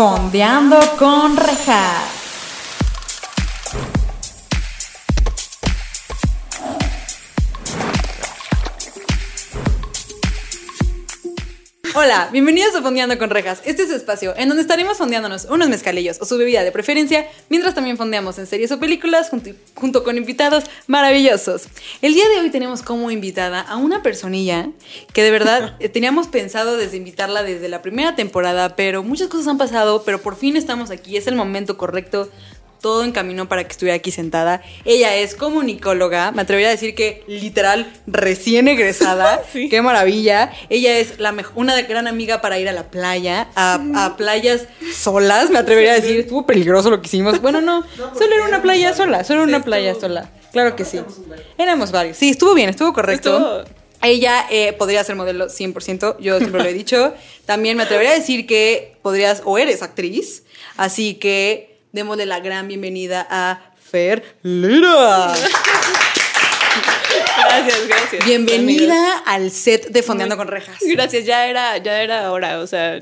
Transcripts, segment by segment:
Fondeando con rejas. Hola, bienvenidos a Fondeando con Rejas. Este es el espacio en donde estaremos fondeándonos unos mezcalillos o su bebida de preferencia, mientras también fondeamos en series o películas junto, junto con invitados maravillosos. El día de hoy tenemos como invitada a una personilla que de verdad eh, teníamos pensado desde invitarla desde la primera temporada, pero muchas cosas han pasado, pero por fin estamos aquí, es el momento correcto todo en camino para que estuviera aquí sentada. Ella es comunicóloga, me atrevería a decir que literal recién egresada. Sí. Qué maravilla. Ella es la una gran amiga para ir a la playa, a, a playas solas, me atrevería a decir. Estuvo peligroso lo que hicimos. Bueno, no, solo era una playa sola, solo era una playa sola. Claro que sí. Éramos varios. Sí, estuvo bien, estuvo correcto. Estuvo- Ella eh, podría ser modelo 100%, yo siempre lo he dicho. También me atrevería a decir que podrías o eres actriz, así que démosle la gran bienvenida a Fer Lira. Gracias, gracias. Bienvenida al set de Fondeando con Rejas. Gracias, ya era, ya era hora, o sea,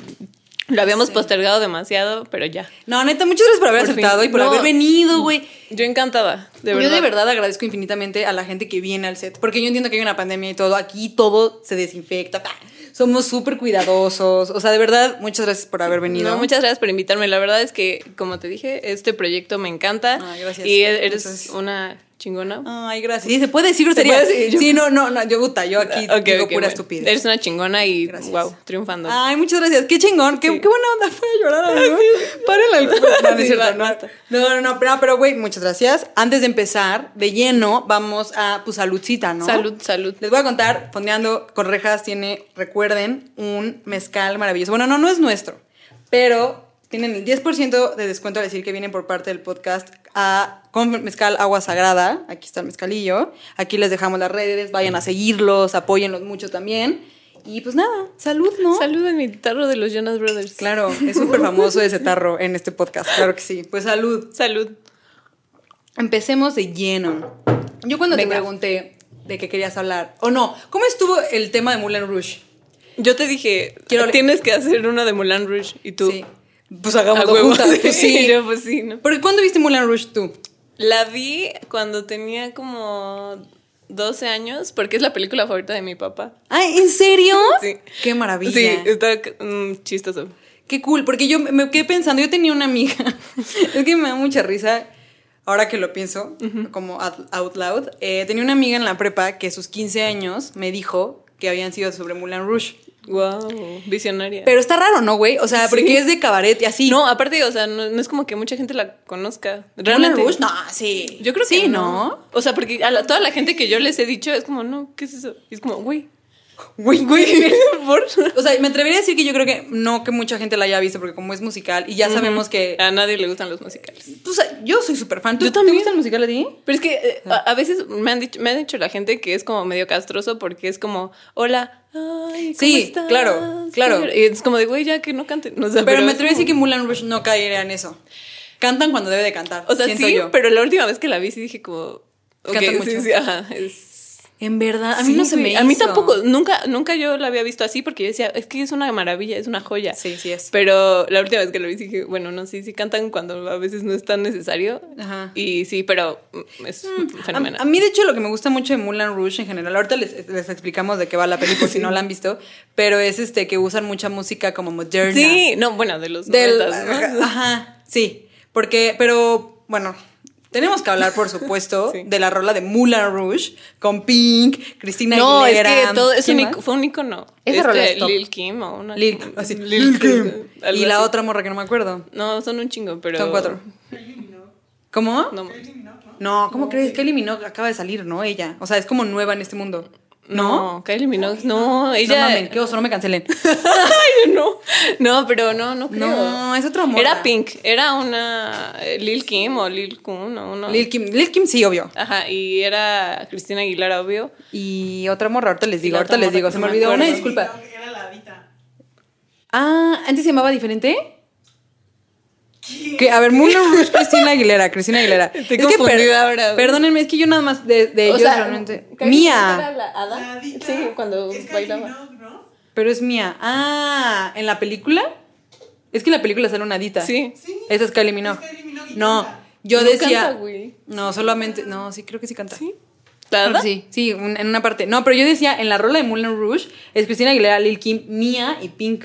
lo habíamos postergado demasiado, pero ya. No, neta, muchas gracias por haber Por fin. aceptado y por No. haber venido, güey. Yo encantada, de verdad. Yo de verdad agradezco infinitamente a la gente que viene al set, porque yo entiendo que hay una pandemia y todo, aquí todo se desinfecta, ¡pah! somos súper cuidadosos, o sea, de verdad, muchas gracias por haber venido. No, muchas gracias por invitarme. La verdad es que, como te dije, este proyecto me encanta. Ay, gracias. Y e- eres una chingona. Ay, gracias. Sí, se puede decir grosería. Sí, no, no, no, yo gusta, yo aquí Ok, digo ok, pura bueno. estupidez. Eres una chingona y Gracias. wow, triunfando. Ay, muchas gracias. Qué chingón. Qué, Sí. qué buena onda. Fue a llorar el No, Sí, va, no. basta. No, no, no, pero, pero, güey, muchas gracias. Antes de empezar, de lleno, vamos a, pues, saludcita, ¿no? Salud, salud. Les voy a contar, Fondeando con Rejas tiene, recuerden, un mezcal maravilloso. Bueno, no, no es nuestro, pero tienen el 10% de descuento al decir que vienen por parte del podcast a, con mezcal agua sagrada. Aquí está el mezcalillo. Aquí les dejamos las redes, vayan a seguirlos, apóyenlos mucho también. Y pues nada, salud, ¿no? Salud en mi tarro de los Jonas Brothers. Claro, es súper famoso ese tarro en este podcast, claro que sí. Pues salud. Salud. Empecemos de lleno. Yo cuando Venga. te pregunté de qué querías hablar, o no, ¿cómo estuvo el tema de Moulin Rouge? Yo te dije, Quiero- tienes que hacer una de Moulin Rouge y tú. Sí. Pues hagámoslo huevo. juntas, pues sí. Pues sí, ¿no? Porque ¿cuándo viste Moulin Rouge tú? La vi cuando tenía como 12 años, porque es la película favorita de mi papá. Ay, ¿en serio? Sí. Qué maravilla. Sí, está mm, chistoso. Qué cool, porque yo me quedé pensando, yo tenía una amiga, es que me da mucha risa, ahora que lo pienso, como out loud, eh, tenía una amiga en la prepa que a sus 15 años me dijo que habían sido sobre Moulin Rouge. Wow, visionaria. Pero está raro, ¿no, güey? O sea, Sí. porque es de cabaret y así. no, aparte, o sea, no, no es como que mucha gente la conozca. ¿Moulin Realmente. Rouge? No, sí. Yo creo que sí, no. O sea, porque a la- toda la gente que yo les he dicho es como, no, ¿qué es eso? Y es como, güey. Güey, güey. ¿Por? O sea, me atrevería a decir que yo creo que no que mucha gente la haya visto, porque como es musical y ya sabemos que. A nadie le gustan los musicales. O sea, yo soy súper fan. ¿Tú Yo ¿Te también. gusta el musical a ti? Pero es que eh, a, a veces me han dicho, me han dicho la gente que es como medio castroso porque es como, hola, ay, ¿cómo Sí, estás? claro, claro. Y es como de, güey, ya que no. O sea, Pero, me atrevería a decir que Moulin Rouge no caería en eso. Cantan cuando debe de cantar. O sea, siento sí, yo. pero la última vez que la vi sí dije como... ok, Cantan sí, mucho. sí, ajá, es... En verdad, a mí Sí, no se me hizo. A mí tampoco, nunca, nunca yo la había visto así porque yo decía, es que es una maravilla, es una joya. Sí, sí es. Pero la última vez que lo vi dije, bueno, no, sí, sí cantan cuando a veces no es tan necesario. Ajá. Y sí, pero mm, es A, fenomenal. a mí, de hecho, lo que me gusta mucho de Moulin Rouge en general, ahorita les, les explicamos de qué va la película si no la han visto, pero es este que usan mucha música como moderna. Sí, no, bueno, de los Del, noventas, ¿no? Ajá, sí. Porque, pero, bueno, tenemos que hablar, por supuesto, Sí. de la rola de Moulin Rouge con Pink, Cristina No, es Aguilera. que todo es ¿Quién un, más? ic- fue un icono. Esa rola es Este, top. Lil Kim o una. Lil, así, Lil Lil Kim. Y la así. otra morra que no me acuerdo. No, son un chingo, pero. Son cuatro. ¿Cómo? No, No, ¿cómo crees? Kylie Minogue acaba de salir, ¿no? Ella. O sea, es como nueva en este mundo. ¿No? no, Kylie Minogue, no, No ella. mamen, qué oso, no me cancelen. Ay, no, no, pero no, no creo. No, es otra morra. Era Pink, era una Lil Kim o Lil Kun o uno. Lil Kim, Lil Kim sí, obvio. Ajá, y era Cristina Aguilera, obvio. Y otra morra, ahorita les digo, ahorita les digo, se no me me olvidó. Una disculpa. Era la Adita. Ah, ¿antes se llamaba diferente? Que, a ver, Moulin Rouge, Cristina Aguilera, Cristina Aguilera. Estoy Es que per- confundida ahora. Perdónenme, es que yo nada más de, de ellos realmente. Mía, la hada? La Adita. Sí, cuando es bailaba. Pero es mía. Ah, ¿en la película? Es que en la película sale una hadita. Sí. Esa es Kylie Minogue. Es Kylie Minogue y No, canta. yo No decía. canta, güey. no, solamente. No, sí, creo que sí canta. ¿Sí? Que Sí, sí, un- en una parte. No, pero yo decía, en la rola de Moulin Rouge es Cristina Aguilera, Lil Kim, Mia y Pink.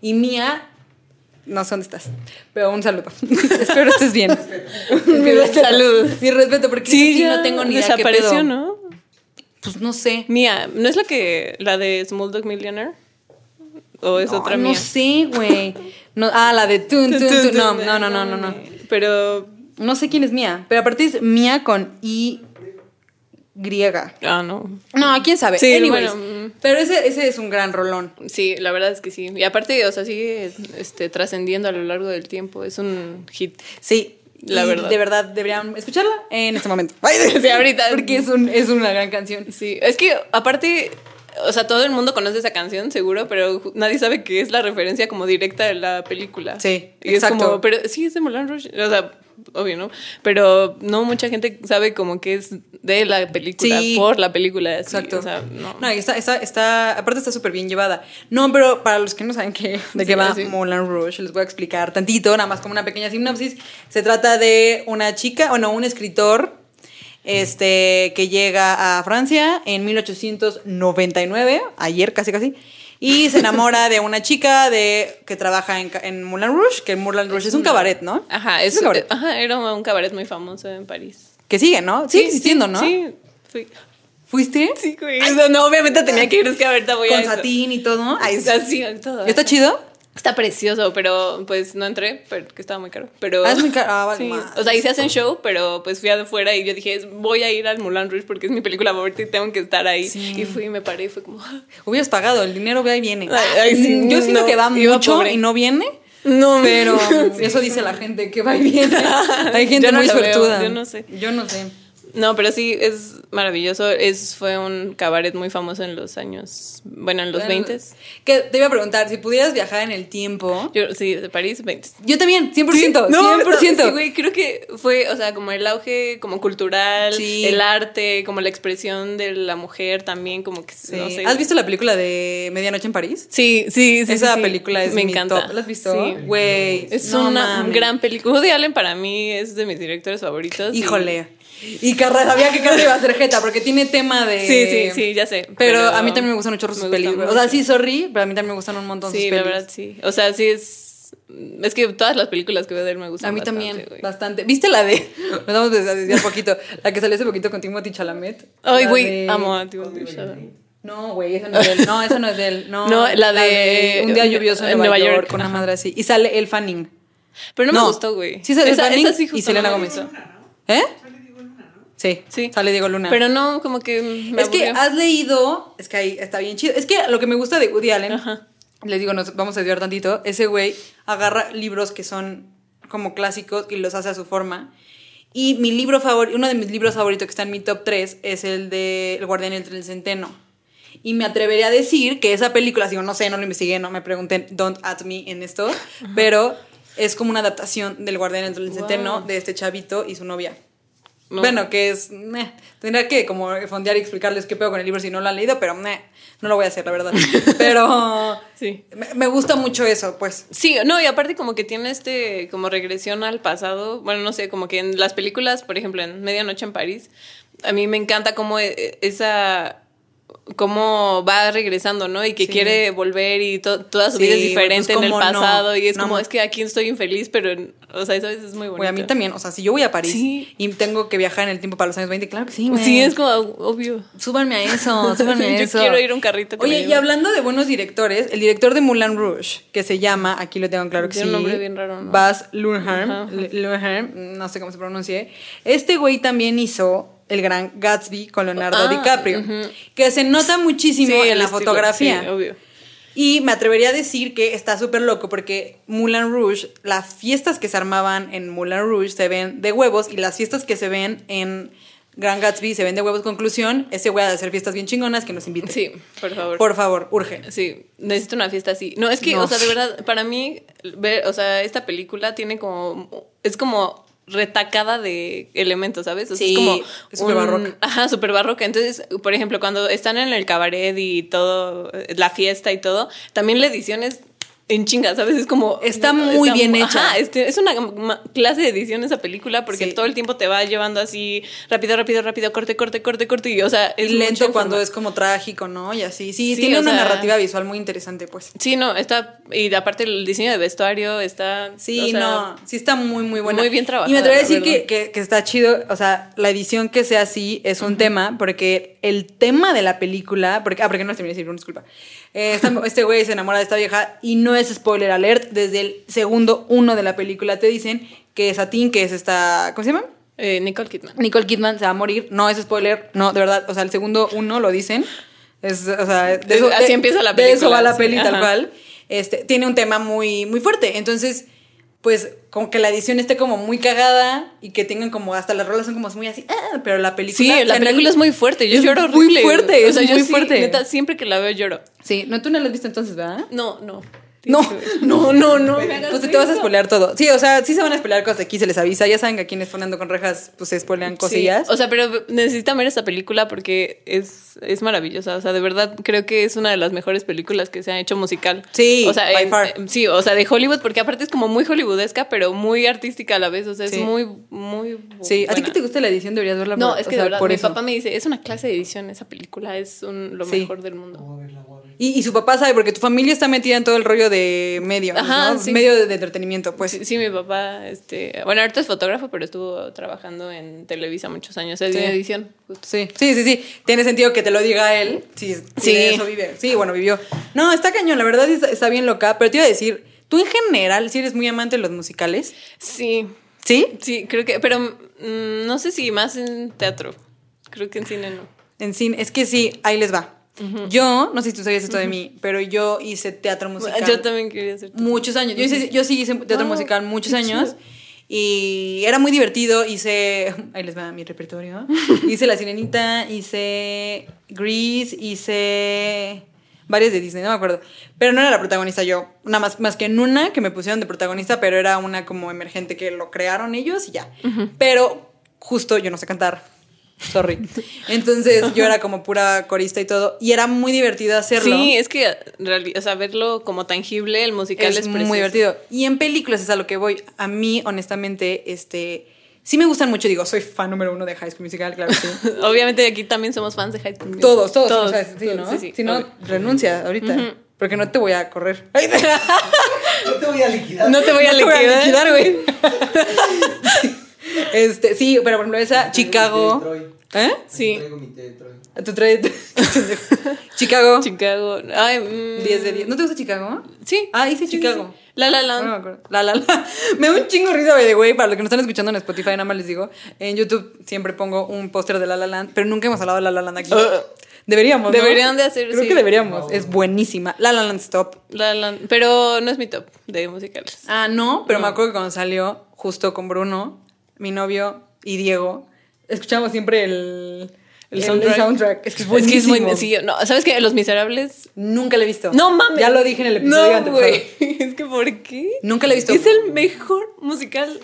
Y Mia, no sé dónde estás, pero un saludo. Espero estés bien. Mi respeto. Saludos. Mi respeto, porque sí, ya no tengo ni idea qué Desapareció, pedo. ¿no? Pues no sé. Mía, ¿no es la que la de Small Dog Millionaire? ¿O es No, otra no mía? sé, güey. No, ah, la de Tun, Tun, Tun. No, no, no, no, no, no. Pero No sé quién es Mia, pero aparte es Mia con I griega. ah no. No, quién sabe. Sí, Anyways, bueno, pero ese, ese es un gran rolón. Sí, la verdad es que sí. Y aparte, o sea, sigue este trascendiendo a lo largo del tiempo. Es un hit. Sí. La y verdad. De verdad, deberían escucharla en este momento. Sí, ahorita. Porque es, un, es una gran canción. Sí, es que aparte, o sea, todo el mundo conoce esa canción, seguro, pero nadie sabe que es la referencia como directa de la película. Sí, y es exacto. como, pero sí es de Moulin Rouge, o sea, obvio, ¿no? Pero no mucha gente sabe como que es de la película, Sí. por la película. así, Exacto. O sea, no. No, y está, está, está, aparte está súper bien llevada. No, pero para los que no saben qué, de qué va sí. Moulin Rouge, les voy a explicar tantito, nada más como una pequeña sinopsis. Se trata de una chica, bueno, un escritor este, que llega a Francia en 1899, ayer casi casi, y se enamora de una chica de, que trabaja en, en Moulin Rouge, que Moulin Rouge es, un cabaret, ¿no? Ajá, es, un cabaret. ajá, era un cabaret muy famoso en París. Que sigue, ¿no? Sigue existiendo, ¿no? Sí, fui. ¿Fuiste? Sí, güey. No, obviamente tenía que ir, es que ahorita voy a Con satín y todo. Ay, todo. ¿Está chido? Está precioso, pero pues no entré, porque estaba muy caro. Pero, Ah, es muy caro. Ah, vale, Sí, más. O sea, se hacen show, pero pues fui afuera y yo dije, voy a ir al Moulin Rouge porque es mi película favorita y tengo que estar ahí. Sí. Y fui y me paré y fue como, "Ah". Hubieras pagado, el dinero va y viene. Ay, ay, sí, Yo siento no, que va mucho pobre. y no viene. no, Pero eso dice la gente, que va y viene. Hay gente no muy veo, suertuda. yo no sé. Yo no sé. No, pero sí, es maravilloso. Es, fue un cabaret muy famoso en los años, bueno, en los Bueno, 20. Que te iba a preguntar, si pudieras viajar en el tiempo. Yo, sí, de París, 20. Yo también, 100%. Sí, no, 100%. no, sí, güey, creo que fue, o sea, como el auge como cultural, Sí. el arte, como la expresión de la mujer también, como que, Sí. no sé. ¿Has visto la película de Medianoche en París? Sí, sí, sí. Esa película es Me mi encanta. top. ¿La has visto? Sí. Güey. Es no una gran película. Woody Allen para mí es de mis directores favoritos. Híjole. Y Carra, sabía que Carra iba a ser jeta porque tiene tema de. Sí, sí, sí, ya sé. Pero, a mí también me gustan mucho sus películas. O sea, sí, sorry, pero a mí también me gustan un montón sus Sí, la películas. verdad, sí. O sea, sí es. Es que todas las películas que veo de él me gustan. A mí bastante, también, bastante. ¿Viste la de.? Nos vamos a desviar poquito. La que salió hace poquito con Timothy Chalamet. Ay, La güey, de- amo a Timothy Chalamet. No, güey, esa no es de él. No, esa no es de él. No, No, la de- Un día lluvioso en, en Nueva, York, York, con una madre así. Y sale el Fanning. Pero no, No. me gustó, güey. Sí, sale esa, Fanning esa sí y Selena Gómez. ¿Eh? Sí, Sí. sale Diego Luna. Pero no, como que me es que has leído, es que ahí está bien chido. Es que lo que me gusta de Woody Allen, Ajá. les digo, nos vamos a desviar tantito, ese güey agarra libros que son como clásicos y los hace a su forma. Y mi libro favorito, uno de mis libros favoritos que está en mi top 3 es el de El guardián entre el centeno. Y me atrevería a decir que esa película, digo, no sé, no lo investigué, no me pregunten, don't at me en esto, pero es como una adaptación del guardián entre el centeno de este chavito y su novia. No. Bueno, que es. meh, tendría que como fondear y explicarles qué pedo con el libro si no lo han leído, pero meh, no lo voy a hacer, la verdad. Pero. Sí. Me, me gusta mucho eso, pues. Sí, no, y aparte como que tiene este como regresión al pasado. Bueno, no sé, como que en las películas, por ejemplo, en Medianoche en París, a mí me encanta cómo eh, esa cómo va regresando, ¿no? Y que Sí. quiere volver y to- toda su Sí, vida es güey, diferente pues, en el pasado y es No, como es que aquí estoy infeliz, pero o sea, eso es muy. Güey, a mí también. O sea, si yo voy a París Sí. y tengo que viajar en el tiempo para los años 20, claro que sí. Sí, es como obvio. Súbanme a eso, súbanme a Yo eso. quiero ir a un carrito que Oye, y hablando de buenos directores, el director de Moulin Rouge, que se llama, aquí lo tengo claro que Tiene sí. un nombre bien raro, ¿no? Baz Luhrmann, Luhrmann, no sé cómo se pronuncie. Este güey también hizo El Gran Gatsby con Leonardo Ah, DiCaprio, que se nota muchísimo Sí, en la estilo, fotografía. sí, obvio. Y me atrevería a decir que está súper loco porque Moulin Rouge, las fiestas que se armaban en Moulin Rouge se ven de huevos y las fiestas que se ven en Gran Gatsby se ven de huevos. Conclusión, ese güey ha de hacer fiestas bien chingonas que nos invite. Sí, por favor. Por favor, urge. Sí, necesito una fiesta así. No, es que, No. o sea, de verdad, para mí, ver, o sea, esta película tiene como, es como retacada de elementos, ¿sabes? O sea, Sí, es como un- barroca. Ajá, súper barroca. Entonces, por ejemplo, cuando están en el cabaret y todo, la fiesta y todo, también la edición es en chinga, ¿sabes? Es como... Está muy bien hecha. Ajá, este, es una clase de edición esa película porque Sí. todo el tiempo te va llevando así rápido, rápido, rápido, corte, corte, corte, corte. Y, o sea, es Y lento cuando es como trágico, ¿no? Y así. Sí, Sí, tiene una sea- narrativa visual muy interesante, pues. Sí, no, está... Y aparte el diseño de vestuario está... Sí, o sea, no, sí está muy, muy buena. muy bien trabajada, Y me atrevería a decir que, que está chido, o sea, la edición que sea así es un tema, porque el tema de la película, porque, ah, porque no les terminé de decir, disculpa. Eh, este güey se enamora de esta vieja y no es spoiler alert, desde el segundo uno de la película te dicen que Satín, que es esta, ¿cómo se llama? eh, Nicole Kidman. Nicole Kidman se va a morir, no es spoiler, no, de verdad, o sea, el segundo uno lo dicen. Es, o sea, de eso, Así de- empieza la De eso película, va la sí, peli tal ajá. cual. Este, tiene un tema muy, muy fuerte. Entonces, pues, como que la edición esté como muy cagada y que tengan como, hasta las rolas son como muy así, ah, pero la película. Sí, la película es muy fuerte. Yo lloro muy horrible. fuerte, O sea, es yo muy sí, fuerte. Neta, siempre que la veo lloro. Sí, no, tú no la has visto entonces, ¿verdad? No, no. No, no, no, no. Pues te vas a spoilear todo. Sí, o sea, sí se van a spoilear cosas aquí, se les avisa. Ya saben que aquí en Exponendo con Rejas, pues se spoilean cosillas. Sí, O sea, pero necesitan ver esta película porque es, es maravillosa. O sea, de verdad creo que es una de las mejores películas que se han hecho musical. Sí, o sea, by en- far. en- sí, o sea, de Hollywood, porque aparte es como muy hollywoodesca, pero muy artística a la vez. O sea, es Sí. muy, muy. sí, a ti que te gusta la edición deberías verla No, por- es o que sea, de verdad, por mi eso. papá me dice, es una clase de edición esa película, es un, lo Sí. mejor del mundo. Y, y su papá sabe, porque tu familia está metida en todo el rollo de medio, Ajá, ¿no? sí. Medio de, de entretenimiento, pues. Sí, sí, mi papá, este, bueno, ahorita es fotógrafo, pero estuvo trabajando en Televisa muchos años, en Sí. edición. justo. Sí, sí, sí, sí. Tiene sentido que te lo diga él. Sí, sí. Sí. de eso vive. Sí, bueno, vivió. No, está cañón, la verdad está, está bien loca. Pero te iba a decir, tú en general, si eres muy amante de los musicales. Sí, ¿Sí? sí, creo que, pero mm, no sé si más en teatro, creo que en cine no. En cine, es que sí, ahí les va. Yo, no sé si tú sabías esto de mí, pero yo hice teatro musical. Yo también quería hacer muchos años. Yo, hice- yo sí hice teatro musical muchos años. Y era muy divertido. Hice. Ahí les va mi repertorio. Hice La Sirenita, hice Grease, hice. Varias de Disney, no me acuerdo. Pero no era la protagonista yo. Nada más, más que en una que me pusieron de protagonista, pero era una como emergente que lo crearon ellos y ya. Pero justo yo no sé cantar. Sorry. Entonces yo era como pura corista y todo. Y era muy divertido hacerlo. Sí, es que, o sea, verlo como tangible, el musical es, es muy divertido. Y en películas es a lo que voy. A mí, honestamente, este. Sí me gustan mucho, digo, soy fan número uno de High School Musical, claro que sí. Obviamente aquí también somos fans de High School Musical. todos, todos, Todos, o sea, sí, todos, ¿no? sí, sí, si no, obvio. renuncia ahorita, porque no te voy a correr. No te voy a liquidar. No te voy a No te voy a liquidar. liquidar, güey. este, sí, pero por ejemplo esa, Chicago. ¿Eh? Sí. Traigo mi té de Troy. Tú traes... Chicago. Chicago. Ay, mm, 10 de 10. ¿No te gusta Chicago? Sí. Ah, hice Sí, Chicago. sí. La La No Land. me acuerdo. La, la, la. Me da un chingo de risa, by the way, para los que nos están escuchando en Spotify, nada más les digo. En YouTube siempre pongo un póster de La La Land, pero nunca hemos hablado de La La Land aquí. Uh. Deberíamos, ¿no? Deberían de hacer, Creo sí. que deberíamos. Es buenísima. La La Land Stop. La La Land. Pero no es mi top de musicales. Ah, no, pero No. me acuerdo que cuando salió, justo con Bruno, mi novio y Diego, escuchamos siempre el, El soundtrack. soundtrack. Es que es Es que es muy sí, no, ¿sabes qué? Los Miserables. Nunca la he visto. No mames. Ya lo dije en el episodio No, güey. Es que ¿por qué? Nunca la he visto. Es el mejor musical.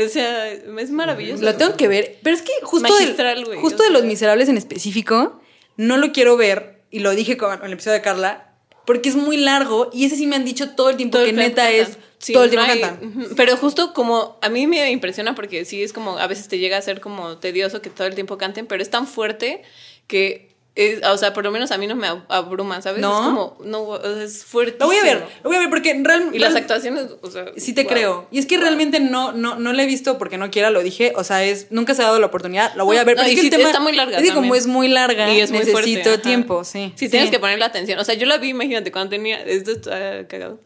O sea, es maravilloso. Lo tengo que ver. Pero es que justo, del- justo de Los. Miserables en específico, no lo quiero ver. Y lo dije con, con el episodio de Carla. Porque es muy largo. Y ese sí me han dicho todo el tiempo Todo que el neta es. Sí, todo el tiempo hay- cantan. Pero justo como a mí me impresiona porque sí es como a veces te llega a ser como tedioso que todo el tiempo canten, pero es tan fuerte que es, o sea, por lo menos a mí no me ab- abruma, ¿sabes? ¿No? Es como no, o sea, es fuerte. Lo voy a ver. Lo voy a ver porque realmente. Y las actuaciones, o sea, Sí te wow. creo. Y es que realmente no, no, no la he visto porque no quiera, lo dije. O sea, es, nunca se ha dado la oportunidad. Lo voy a ver. No, pero y es que sí, el tema está muy larga Es que como es muy larga, Y es muy necesito fuerte, ajá. tiempo, sí. Sí, tienes que ponerle atención. O sea, yo la vi, imagínate, cuando tenía. Esto está cagado.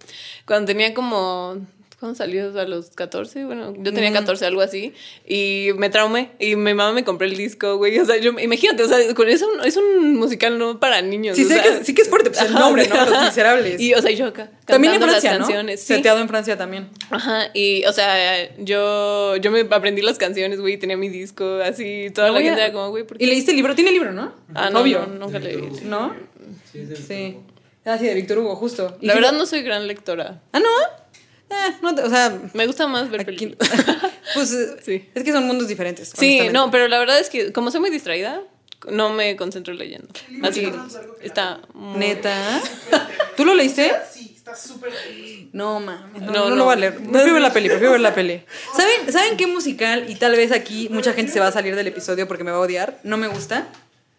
Cuando tenía como. ¿Cuándo salió? A los 14. Bueno, yo tenía 14, algo así. Y me traumé. Y mi mamá me compró el disco, güey. O sea, yo, imagínate, o sea, con eso es un musical no para niños. Sí, o sé sea. que, sí que es fuerte, pues el nombre, ¿no? Los miserables. Y, o sea, yo acá. también en Francia, las ¿no? canciones. Sí. Seteado en Francia también. Ajá, y o sea, yo, yo me aprendí las canciones, güey, tenía mi disco, así, toda la gente era como, güey, ¿por qué? ¿Y leíste el libro? ¿Tiene libro, no? Ah, no, Obvio. no, nunca leí. ¿No? Sí, es el Sí. Ah, sí, de Víctor Hugo, justo. Y La verdad no soy gran lectora. Ah, ¿no? Eh, no te- o sea, Me gusta más ver aquí- películas. pues eh, Sí. es que son mundos diferentes. Sí, no, pero la verdad es que como soy muy distraída, no me concentro leyendo. Así está muy- Neta. ¿Tú lo leíste? Sí, Está súper. No, mames, no, No, no, no. lo voy a leer. Prefiero ver la peli, prefiero ver la peli. ¿Saben, ¿Saben qué musical? Y tal vez aquí mucha gente se va a salir del episodio porque me va a odiar. No me gusta.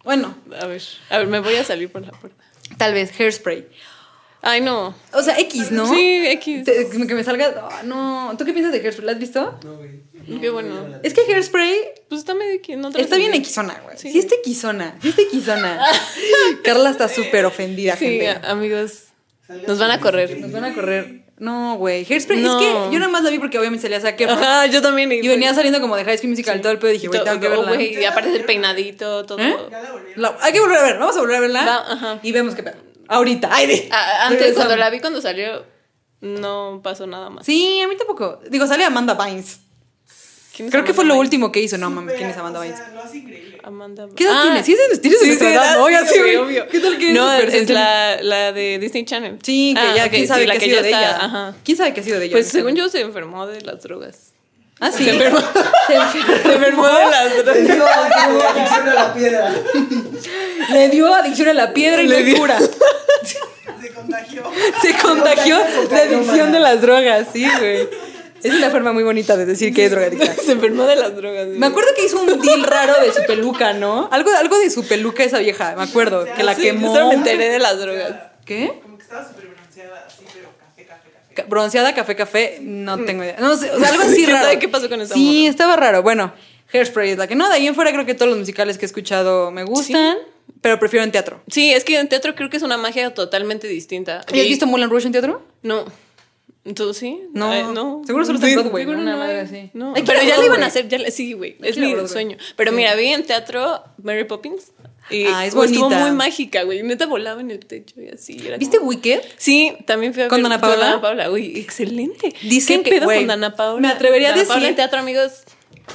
Bueno, A ver, a ver, me voy a salir por la puerta. tal vez Hairspray. Ay, no. O sea, X, ¿no? Sí, X. Te- que me salga. ah, no. ¿Tú qué piensas de Hairspray? ¿La has visto? No, güey. Qué bueno. Es que Hairspray Pues está medio no te está bien X. equizona, güey. Sí. Sí. está equizona. Sí está equizona. Carla está súper ofendida, Sí, gente. a- amigos. Nos van a correr. Nos van a correr. No, güey. Hairspray. No. Es que yo nada más la vi porque obviamente salía Zac Efron. Ajá, yo también. Y venía saliendo como de High School Musical todo el pedo y dije, güey, tengo que verla. Güey, y aparte del peinadito, todo. ¿Eh? Ya la volví a- La- hay que volver a ver, vamos a volver a verla Va, ajá. y vemos qué pedo. Ahorita, ay, de- antes, regresamos. cuando la vi cuando salió, no pasó nada más. Sí, a mí tampoco. Digo, sale Amanda Bynes. ¿Quién es Creo que fue lo último que hizo. No mames, ¿quién es Amanda o Bynes? sea, Lo hace increíble. Amanda ¿Qué edad Ah, tiene? Sí, es, tienes sí, Oiga, obvio. ¿Qué tal que No, es sensible? la, la de Disney Channel. Sí, que Ah, ya, ok, quién sabe sí, qué ha que sido de está, ella. Ajá. ¿Quién sabe qué ha sido de ella? Pues según yo se enfermó de las drogas. Ah, sí. Se enfermó. Se enfermó. Se enfermó de las drogas. Le dio adicción a la piedra. Le dio adicción a la piedra y Le dio- cura. Se contagió. Se contagió de adicción de las drogas, sí, güey. Es una forma muy bonita de decir que es drogadicta. Se enfermó de las drogas. Me acuerdo que hizo un deal raro de su peluca, ¿no? Algo, algo de su peluca esa vieja, me acuerdo, que la Sí, quemó. Yo solo me enteré de las drogas. ¿Qué? Como que estaba súper bronceada, así, pero café, café, café. Ca- Bronceada, café, café, no tengo idea. No sé, o sea, algo así ¿Quién raro. sabe qué pasó con esa Sí, morra? estaba raro. Bueno, Hairspray es la que no. De ahí en fuera creo que todos los musicales que he escuchado me gustan, pero prefiero en teatro. Sí, es que en teatro creo que es una magia totalmente distinta. ¿Y has visto Moulin Rouge en teatro? No. ¿Tú sí? No. Ay, no. Seguro solo está en Sí, Broadway, seguro ¿no? Una no madre hay. así. No. Hay que Pero ya lo iban a hacer, ya le- sí, güey. Es mi Broadway. sueño. Pero Sí. mira, vi en teatro Mary Poppins. Y Ah, es estuvo bonita. muy mágica, güey. Neta volaba en el techo y así. era ¿Viste como- Wicked? Sí, también fui a ¿Con ver- Dana Paola? Dana Paola, uy, excelente. Dicen ¿Qué que, pedo güey, con Dana Paola? me atrevería a Dana Paola decir- en teatro, amigos.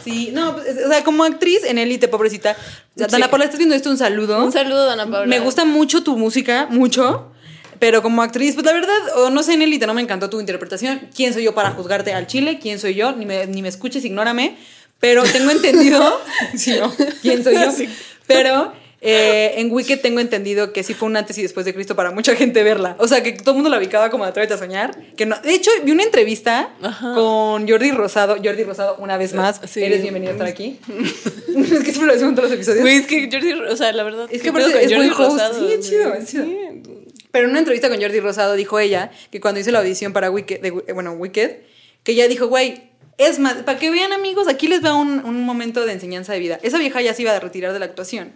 Sí, no, pues, es- o sea, como actriz en élite, pobrecita. O sea, Sí. Dana Paula, ¿estás viendo esto? Un saludo. Un saludo, Dana Paola. Me gusta mucho tu música, mucho. Pero como actriz, pues la verdad, o no sé, en élite no me encantó tu interpretación. ¿Quién soy yo para juzgarte al chile? ¿Quién soy yo? Ni me, ni me escuches, ignórame. Pero tengo entendido. sí, no. ¿Quién soy yo? Sí. Pero eh, en Wicked tengo entendido que sí fue un antes y después de Cristo para mucha gente verla. O sea, que todo el mundo la ubicaba como Atrévete a soñar. Que no. De hecho, vi una entrevista Ajá. con Jordi Rosado. Jordi Rosado, una vez más. Sí. Eres bienvenido a estar aquí. es que siempre lo decimos en todos los episodios. Es que Jordi, o sea, la verdad. Es ¿qué que es buen Jordi host. Rosado, Sí, es chido, es chido. Sí. Pero en una entrevista con Jordi Rosado dijo ella que cuando hizo la audición para Wicked, bueno, Wicked, que ella dijo, güey, es más, para que vean amigos, aquí les va un, un momento de enseñanza de vida. Esa vieja ya se iba a retirar de la actuación,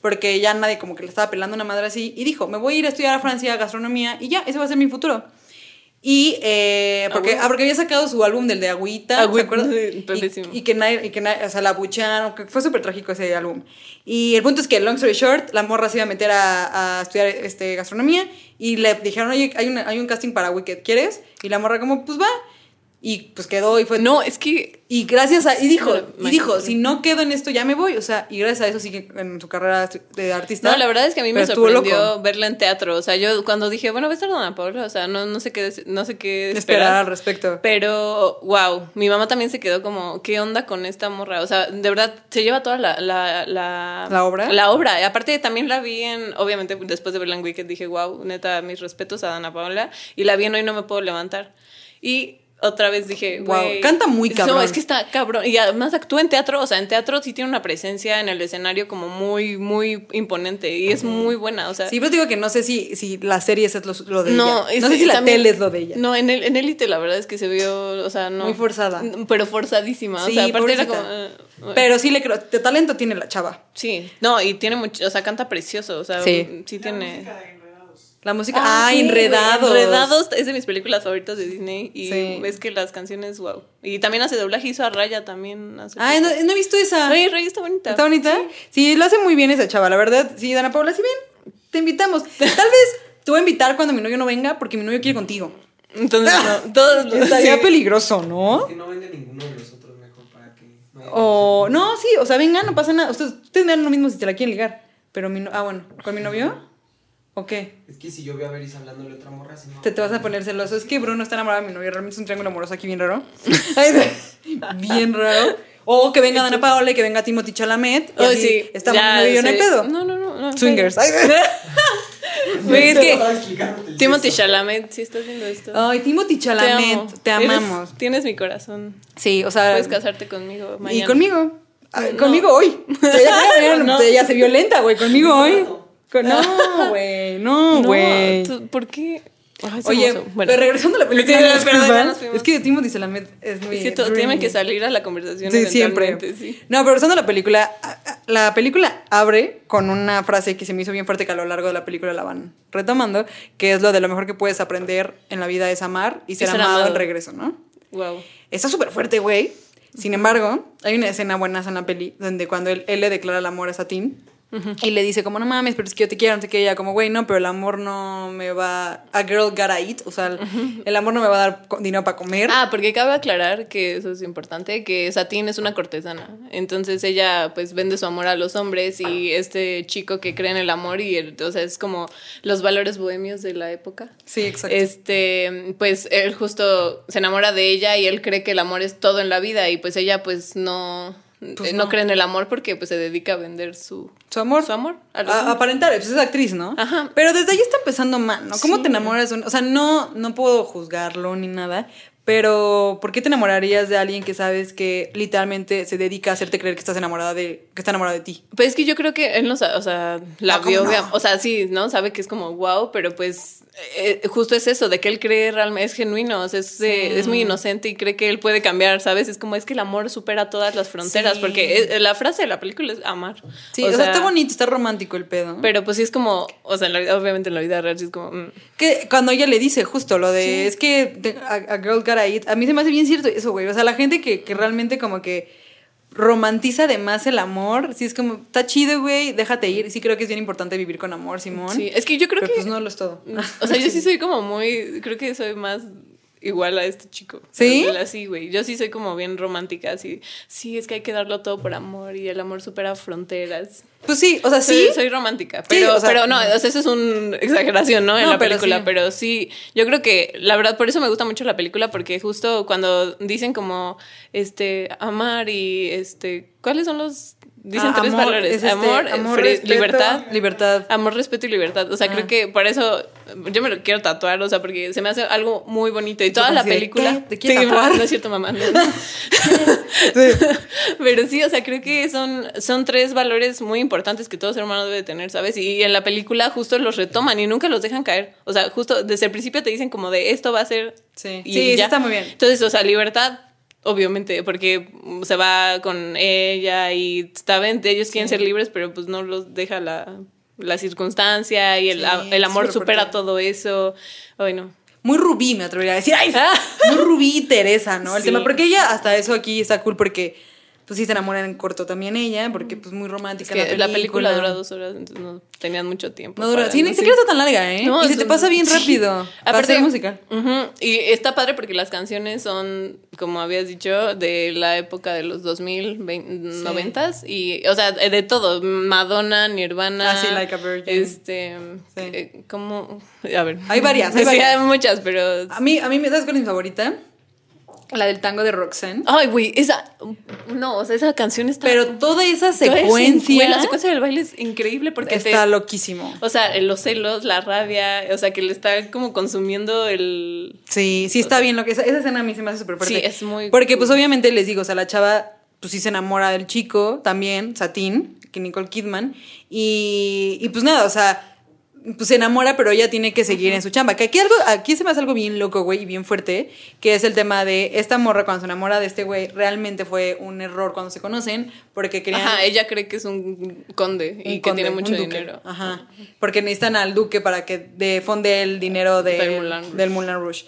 porque ya nadie como que le estaba pelando una madre así, y dijo, me voy a ir a estudiar a Francia gastronomía, y ya, ese va a ser mi futuro. Y eh, porque, huevo. ah, porque había sacado su álbum del de Agüita, Y, que nadie, y que nadie- o sea, la bucharon, que fue súper trágico ese álbum. Y el punto es que, long story short, la morra se iba a meter a, a estudiar este, gastronomía y le dijeron, oye, hay, una- hay un casting para Wicked, ¿quieres? Y la morra como, pues va. Y pues quedó y fue... No, es que. Y gracias a... Y dijo, y dijo, si no quedo en esto ya me voy. O sea, y gracias a eso sigue en su carrera de artista. No, la verdad es que a mí me sorprendió verla en teatro. O sea, yo cuando dije, bueno, va a estar Dana Paola, o sea, no, no sé qué, no sé qué esperar esperar. al respecto. Pero, wow, mi mamá también se quedó como, ¿qué onda con esta morra? O sea, de verdad, se lleva toda la... ¿La, la, ¿La obra? La obra. Y aparte también la vi en, obviamente, después de verla en Wicked dije, wow, neta, mis respetos a Dana Paola. Y la vi en Hoy No Me Puedo Levantar. Y otra vez dije, güey, canta muy cabrón. No, es que está cabrón. Y además actúa en teatro, o sea, en teatro sí tiene una presencia en el escenario como muy, muy imponente. Y es muy buena, o sea... Sí, pero te digo que no sé si, si la serie es lo, lo de No, ella. No sé si la también- tele es lo de ella. No, en el en Élite la verdad es que se vio, o sea, no. Muy forzada. Pero forzadísima. Sí, o sea, aparte era como. pobrecita. eh, Pero sí le creo, de talento tiene la chava. sí, no, y tiene mucho, o sea, canta precioso, o sea, Sí. sí, La tiene. La música. Ah, Ah, sí, enredados. Enredados es de mis películas favoritas de Disney y Sí. ves que las canciones, wow. Y también hace doblaje, hizo a Raya también. Hace Ay, no, no he visto esa. Ay, Raya está bonita. ¿Está bonita? Sí. lo hace muy bien esa chava, la verdad. Sí, Dana Paula, sí, bien. Te invitamos. Tal vez te voy a invitar cuando mi novio no venga porque mi novio quiere contigo. Entonces, no, todos los. Estaría sí. peligroso, ¿no? Que no venga ninguno de los otros mejor para que no O, no, sí, o sea, venga, no pasa nada. Ustedes, ustedes me dan lo mismo si te la quieren ligar. Pero mi no- Ah, bueno, ¿con mi novio? ¿O qué? Es que si yo veo a Beris hablándole a otra morra, si no. Te, te vas a poner celoso. Es que Bruno está enamorado de mi novio. Realmente es un triángulo amoroso aquí bien raro. Bien raro. O que venga Dana Paola y que venga Timothy Chalamet. Y Ay, así sí. estamos ya, mi novio y yo, no hay sí. pedo. No, no, no. no Swingers. Ay, Güey, es que Timothy. Chalamet, si estás viendo esto. Ay, Timothy Chalamet, te, Eres- amamos. tienes mi corazón. Sí, o sea. Puedes casarte conmigo mañana. Y conmigo. No. Conmigo hoy. Ella, No. ella se violenta, güey. Conmigo hoy. Con- No, güey. No, güey. ¿por qué? Ay, Oye, bueno. pero regresando a la película, Sí, ¿me es que Timothy Chalamet es muy. Es que todo dreamy. tiene que salir a la conversación. Sí, siempre. Sí. No, pero regresando a la película, la película abre con una frase que se me hizo bien fuerte que a lo largo de la película la van retomando, que es lo de lo mejor que puedes aprender en la vida es amar y ser, ser amado, amado. en regreso, ¿no? Wow. Está súper fuerte, güey. Sin embargo, hay una escena buena en la peli donde cuando él, él le declara el amor a Satín y le dice como, no mames, pero es que yo te quiero, no sé qué, ella como, güey, no, pero el amor no me va... A girl gotta eat, o sea, el, el amor no me va a dar dinero para comer. Ah, porque cabe aclarar que eso es importante, que Satín es una cortesana. Entonces ella pues vende su amor a los hombres y este chico que cree en el amor y el- o sea, es como los valores bohemios de la época. sí, exacto. Este, pues él justo se enamora de ella y él cree que el amor es todo en la vida y pues ella pues no Pues eh, no. no. cree en el amor porque pues se dedica a vender su Su amor. su amor a aparentar, pues es actriz, ¿no? Ajá. Pero desde ahí está empezando mal, ¿no? ¿Cómo Sí. te enamoras de un... O sea, no, no puedo juzgarlo ni nada, pero ¿por qué te enamorarías de alguien que sabes que literalmente se dedica a hacerte creer que estás enamorada de... que está enamorada de ti? Pues es que yo creo que él no sabe, o sea, la No, ¿cómo vio, no? o sea, sí, ¿no? Sabe que es como wow, pero pues eh, justo es eso, de que él cree realmente, es genuino, o sea, es, eh, es muy inocente y cree que él puede cambiar, ¿sabes? Es como es que el amor supera todas las fronteras, Sí. porque eh, la frase de la película es amar. Sí, o, sea, está bonito, está romántico el pedo. Pero pues sí es como, o sea, en la obviamente en la vida real sí es como... mm. Que cuando ella le dice justo lo de, es que a, a girl eat, a mí se me hace bien cierto eso, güey. O sea, la gente que, que realmente como que romantiza además el amor, sí es como, está chido, güey, déjate ir. Sí creo que es bien importante vivir con amor, Simón. Sí, es que yo creo pero que... pues no lo es todo. O sea, yo sí soy como muy, creo que soy más igual a este chico. ¿Sí? Así, güey. Yo sí soy como bien romántica, así. Sí, es que hay que darlo todo por amor y el amor supera fronteras. Pues sí, o sea, Soy, sí. soy romántica, pero, o sea- pero no, o sea, eso es una exageración, ¿no? En No, la pero película, sí. pero sí, yo creo que la verdad, por eso me gusta mucho la película, porque justo cuando dicen como, este, amar y, este, ¿cuáles son los, dicen Ah, tres amor, valores? es este, amor, amor, respeto, libertad. libertad. Amor, respeto y libertad. O sea, Ah. creo que por eso yo me lo quiero tatuar, o sea, porque se me hace algo muy bonito. Y toda la película. ¿Te Sí, tatuar? No es cierto, mamá. no. Pero sí, o sea, creo que son, son tres valores muy importantes que todo ser humano debe tener, ¿sabes? Y en la película justo los retoman y nunca los dejan caer. O sea, justo desde el principio te dicen como de esto va a ser. Sí, y sí, sí ya. está muy bien. Entonces, o sea, libertad. Obviamente, porque se va con ella y saben, ellos quieren ser libres, pero pues no los deja la, la circunstancia y el, Sí, el amor supera todo eso. Ay, no. Muy rubí, me atrevería a decir. ¡Ay! Muy rubí Teresa, ¿no? El Sí. tema. Porque ella, hasta eso aquí está cool porque. Pues sí se enamoran en corto también ella, porque pues muy Es romántica que la película dura dos horas, entonces no tenían mucho tiempo. No dura. Sí, ni siquiera está tan larga, ¿eh? No, y se te pasa bien sí. rápido. Aparte, ujú, Y está padre porque las canciones son, como habías dicho, de la época de los 2000, 90 y, o sea, de todo. Madonna, Nirvana. Ah, sí, Like a Virgin. Este, Sí. eh, ¿cómo? A ver. Hay varias, hay Sí, varias. hay muchas, pero... A mí, a mí, ¿sabes cuál es mi favorita? La del tango de Roxanne. Ay, güey, esa... No, o sea, esa canción está... Pero toda esa secuencia la secuencia del baile es increíble porque te- está loquísimo. O sea, los celos, la rabia, o sea, que le está como consumiendo el... Sí, sí está bien lo que esa, esa escena a mí se me hace súper fuerte. Sí, es muy Porque cool. pues obviamente les digo, o sea, la chava pues sí se enamora del chico también, Satín, que Nicole Kidman y, y pues nada, o sea, pues se enamora, pero ella tiene que seguir en su chamba. Que aquí algo, aquí se me hace algo bien loco, güey, y bien fuerte, que es el tema de esta morra cuando se enamora de este güey, realmente fue un error cuando se conocen, porque querían Ajá, ella cree que es un conde y que tiene mucho dinero. Ajá. Porque necesitan al duque para que de fonde el dinero de- Del Moulin Rouge. del Moulin Rouge.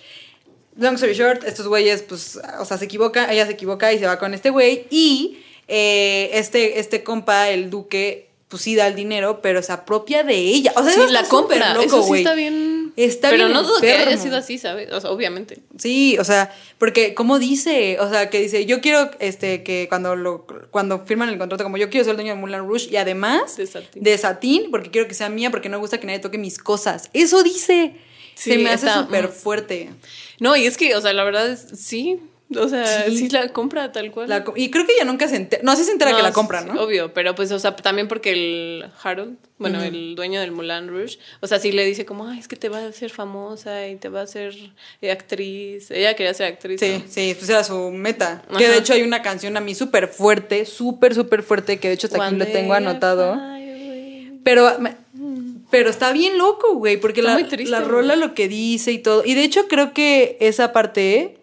Long story short, estos güeyes, pues, o sea, se equivoca, ella se equivoca y se va con este güey. Y eh, este, este compa, el duque, pues sí da el dinero, pero se apropia de ella. O sea, Sí, eso la compra. loco, Eso sí está bien. Está Pero bien no dudo que haya sido así, ¿sabes? O sea, obviamente. Sí, o sea, porque como dice, o sea, que dice, yo quiero este que cuando lo cuando firman el contrato como yo quiero ser el dueño de Moulin Rouge y además De Satín. de Satín, porque quiero que sea mía porque no me gusta que nadie toque mis cosas. Eso dice. Sí, Se me hace súper mm. fuerte. No, y es que, o sea, la verdad es, sí, O sea, Sí. sí, la compra tal cual. La y creo que ella nunca se entera. No, sí se entera No, que la compra, ¿no? Obvio, pero pues, o sea, también porque el Harold, bueno, el dueño del Moulin Rouge, o sea, sí le dice como, ay, es que te va a hacer famosa y te va a hacer eh, actriz. Ella quería ser actriz. Sí, ¿no? sí, pues era su meta. Que de hecho hay una canción a mí súper fuerte, súper, súper fuerte, que de hecho hasta aquí One lo tengo anotado. Pero, pero está bien loco, güey, porque Está la, triste, la güey. rola lo que dice y todo. Y de hecho creo que esa parte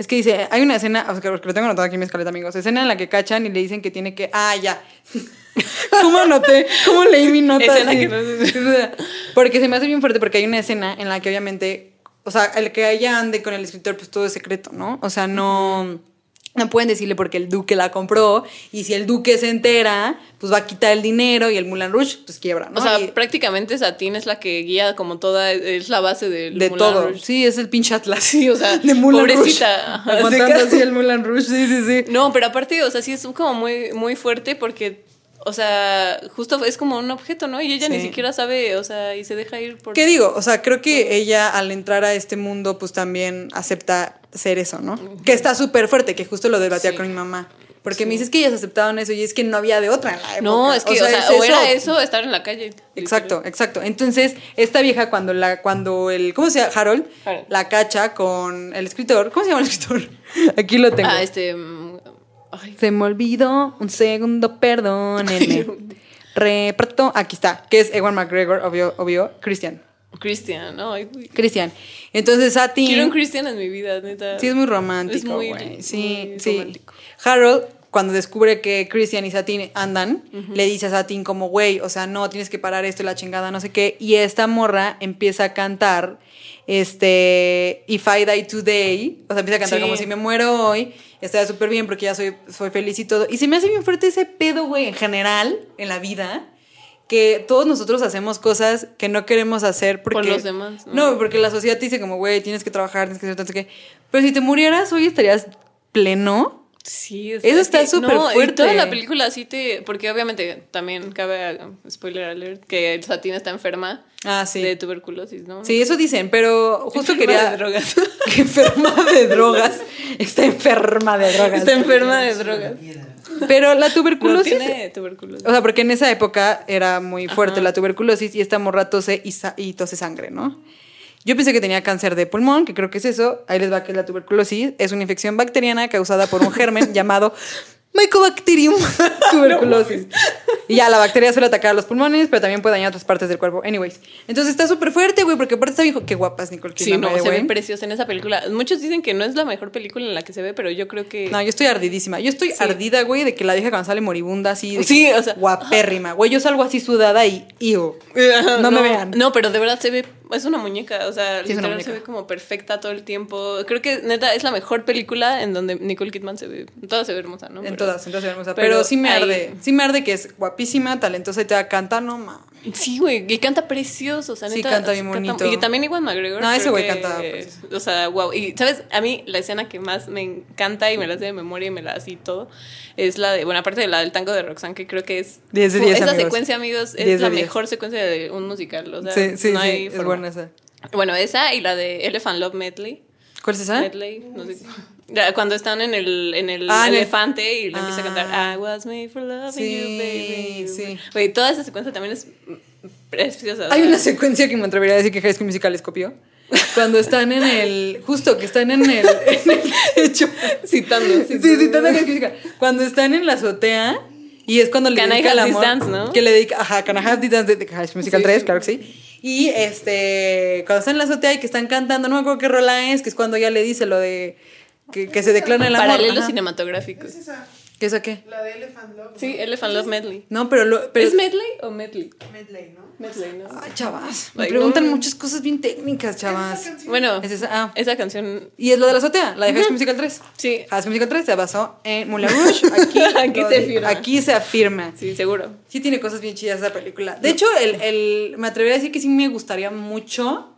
es que dice, hay una escena, o sea, que lo tengo anotado aquí en mi escaleta, amigos, escena en la que cachan y le dicen que tiene que, ah, ya. ¿Cómo anoté? ¿Cómo leí mi nota? Escena que no sé. Porque se me hace bien fuerte porque hay una escena en la que obviamente, o sea, el que ella ande con el escritor, pues todo es secreto, ¿no? O sea, no... No pueden decirle porque el duque la compró y si el duque se entera, pues va a quitar el dinero y el Moulin Rouge pues quiebra, ¿no? O sea, Y- prácticamente Satín es la que guía como toda, es la base del de Moulin todo. Rouge. Sí, es el pinche Atlas. Sí, o sea, de Moulin pobrecita. Rouge. Aguantando Así el Moulin Rouge, sí, sí, sí. No, pero aparte, o sea, sí es como muy, muy fuerte porque, o sea, justo es como un objeto, ¿no? Y ella ni siquiera sabe, o sea, y se deja ir por... ¿Qué digo? O sea, creo que ella al entrar a este mundo, pues también acepta ser eso, ¿no? Que está súper fuerte, que justo lo debatía Sí. con mi mamá. Porque me dices que ellas aceptaban eso y es que no había de otra en la época. No, es que, o sea, es o era eso estar en la calle. Exacto, exacto. Entonces, esta vieja cuando la, cuando el, ¿cómo se llama? Harold, Harold. la cacha con el escritor. ¿Cómo se llama el escritor? Aquí lo tengo. Ah, este... mm, Ay, Se me olvidó un segundo, perdónenme. Reparto, aquí está, que es Ewan McGregor, obvio, obvio, Christian. Christian, no. Cristian. Entonces, Satin. Quiero un Christian en mi vida, neta. Sí, es muy romántico, Es muy- güey. Sí, sí. romántico. Harold, cuando descubre que Christian y Satin andan, le dice a Satin como, güey, o sea, no, tienes que parar esto y la chingada, no sé qué. Y esta morra empieza a cantar, este, If I Die Today, o sea, empieza a cantar Sí. como si me muero hoy, estaría súper bien porque ya soy, soy feliz y todo. Y se me hace bien fuerte ese pedo, güey, en general, en la vida. Que todos nosotros hacemos cosas que no queremos hacer porque... Por los demás, ¿no? No, porque la sociedad te dice como, güey, tienes que trabajar, tienes que hacer tanto que... Pero si te murieras hoy estarías pleno. Sí, es- Eso es está súper no, y fuerte. toda la película sí te. Porque obviamente también cabe, spoiler alert, que Satín está enferma Ah, sí. de tuberculosis, ¿no? Sí, eso dicen, pero justo Enferma quería... de drogas. Que enferma de drogas. Está enferma de drogas. Está enferma de drogas. Pero la No tuberculosis... tiene tuberculosis. O sea, porque en esa época era muy fuerte Ajá. la tuberculosis y esta morra tose y, sa- y tose sangre, ¿no? Yo pensé que tenía cáncer de pulmón, que creo que es eso. Ahí les va que es la tuberculosis. Es una infección bacteriana causada por un germen llamado Mycobacterium tuberculosis. Y ya, la bacteria suele atacar a los pulmones, pero también puede dañar otras partes del cuerpo. Anyways. Entonces está súper fuerte, güey, porque aparte está viejo. Qué guapa es Nicole Sí, Kidman, no, by the se ve way. preciosa en esa película. Muchos dicen que no es la mejor película en la que se ve, pero yo creo que. No, yo estoy ardidísima. Yo estoy Sí. ardida, güey, de que la vieja cuando sale moribunda así. de Sí, que o sea- Guapérrima. Güey, yo salgo así sudada y. Ew. No me vean. No, pero de verdad se ve. Es una muñeca, o sea, Sí, es una literal muñeca. se ve como perfecta todo el tiempo. Creo que neta es la mejor película en donde Nicole Kidman se ve. En todas se ve hermosa, ¿no? En Pero- todas, en todas se ve hermosa. Pero, pero sí me ahí- arde. Sí me arde que es guapísima, talentosa y te canta, no mames. Sí, güey, y canta precioso, o sea, Sí, neta. canta bien bonito. Y también Iwan McGregor. No, ese güey que- canta precioso. O sea, wow. Y, ¿sabes? A mí la escena que más me encanta y me la sé de memoria y me la así todo es la de, bueno, aparte de la del tango de Roxanne, que creo que es. 10 de 10, Esa amigos. secuencia, amigos, 10 es la 10. mejor secuencia de un musical. O sea, sí, sí, no sí. hay Es forma. buena esa. Bueno, esa y la de Elephant Love Medley. ¿Cuál es esa? Medley, no sé. Cuando están en el, en el Ah, elefante y le empieza a cantar Ah. I was made for loving Sí, you, baby. sí. Güey, toda esa secuencia también es preciosa. Hay una secuencia que me atrevería a decir que High School Musical les copió. Cuando están en el. Justo que están en el, en el techo. Citando. Sí, citando High School Musical. Cuando están en la azotea. Y es cuando le Can I dedica el amor. Dance, ¿no? Que le dedica. Ajá, Can I Have This Dance de High School Musical Sí, 3, sí. claro que sí. Y este. Cuando están en la azotea y que están cantando, no me acuerdo qué rola es, que es cuando ya le dice lo de. Que, que se declara el amor. Paralelos Ajá. cinematográficos. ¿Es esa? ¿Qué es qué? La de Elephant Love. Sí, Elephant Love Medley. No, pero. Lo, pero ¿Es Medley o Medley? Medley, ¿no? Medley, ¿no? Ay, chavas. Me preguntan no. muchas cosas bien técnicas, chavas. Bueno, Es esa, ah. esa canción. Y es lo de la azotea, la de High School Musical 3. Sí. High School Musical 3 se basó en Moulin Rouge. Aquí, Aquí se afirma. Aquí se afirma. Sí, seguro. Sí tiene cosas bien chidas esa película. De hecho, el, el- me atrevería a decir que sí me gustaría mucho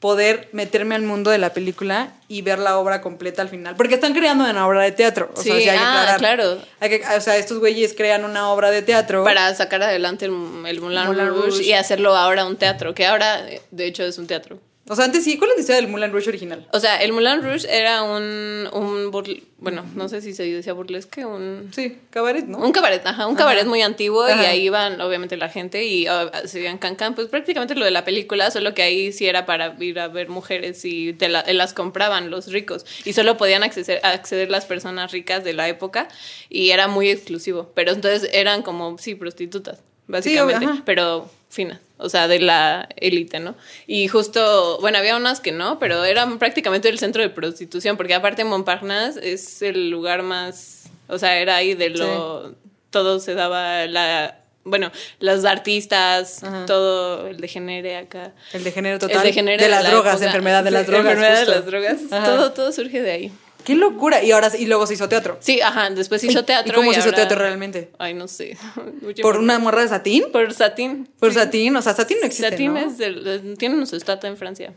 poder meterme al mundo de la película y ver la obra completa al final. Porque están creando una obra de teatro. O sea, hay que ah, claro. Hay que- o sea, estos güeyes crean una obra de teatro. Para sacar adelante el, el Moulin, Moulin Rouge, Rouge. y hacerlo ahora un teatro, que ahora, de hecho, es un teatro. O sea, antes sí, ¿cuál es la historia del Moulin Rouge original? O sea, el Moulin Rouge era un, un burl- bueno, no sé si se decía burlesque, un... Sí, cabaret, ¿no? Un cabaret, ajá, un cabaret muy antiguo y ahí iban obviamente la gente y ah, se veían cancan, pues prácticamente lo de la película, solo que ahí sí era para ir a ver mujeres y te la- las compraban los ricos y solo podían acceder, acceder las personas ricas de la época y era muy exclusivo, pero entonces eran como, sí, prostitutas, básicamente, pero finas, o sea, de la élite, ¿no? Y justo, bueno, había unas que no, pero eran prácticamente el centro de prostitución, porque aparte Montparnasse es el lugar más, o sea, era ahí de lo, todo se daba la, bueno, los artistas, Ajá. todo el degenere acá. El degenere total. El degenere de las la drogas, época. enfermedad de las drogas. Enfermedad justo. de las drogas. Ajá. Todo, todo surge de ahí. Qué locura. Y ahora y luego se hizo teatro. Sí, ajá, después hizo ¿Y- teatro. ¿Y cómo se hizo teatro realmente? Ay, no sé. ¿Por una morra de satín? Por satín. ¿Por Sí. satín? O sea, satín no existe, Satín ¿no? es del, tienen su estatua en Francia.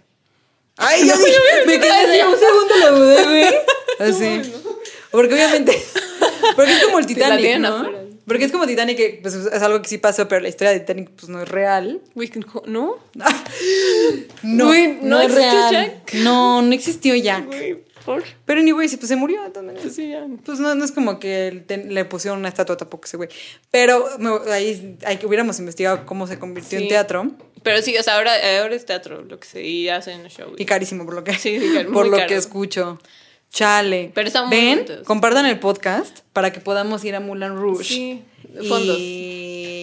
Ay, yo dije, me quedé así un segundo la dudé, güey. Así. Porque obviamente, porque es como el Titanic, ¿no? Porque es como Titanic, que pues, es algo que sí pasó, pero la historia de Titanic pues no es real. ¿no? No, no, ¿no es existió real. Jack? No, no existió Jack. Por. Pero anyway, pues se murió de todas maneras. Sí, ya. Pues no, no es como que el- le pusieron una estatua tampoco ese güey. Pero me- ahí hay que hubiéramos investigado cómo se convirtió en teatro. Pero sí, o sea, ahora, ahora es teatro lo que se y hacen show. Y carísimo por lo que, Sí, sí, caro, por lo caro. que escucho. Chale. Pero están muy Ven, compartan el podcast para que podamos ir a Moulin Rouge. Sí, fondos. Y.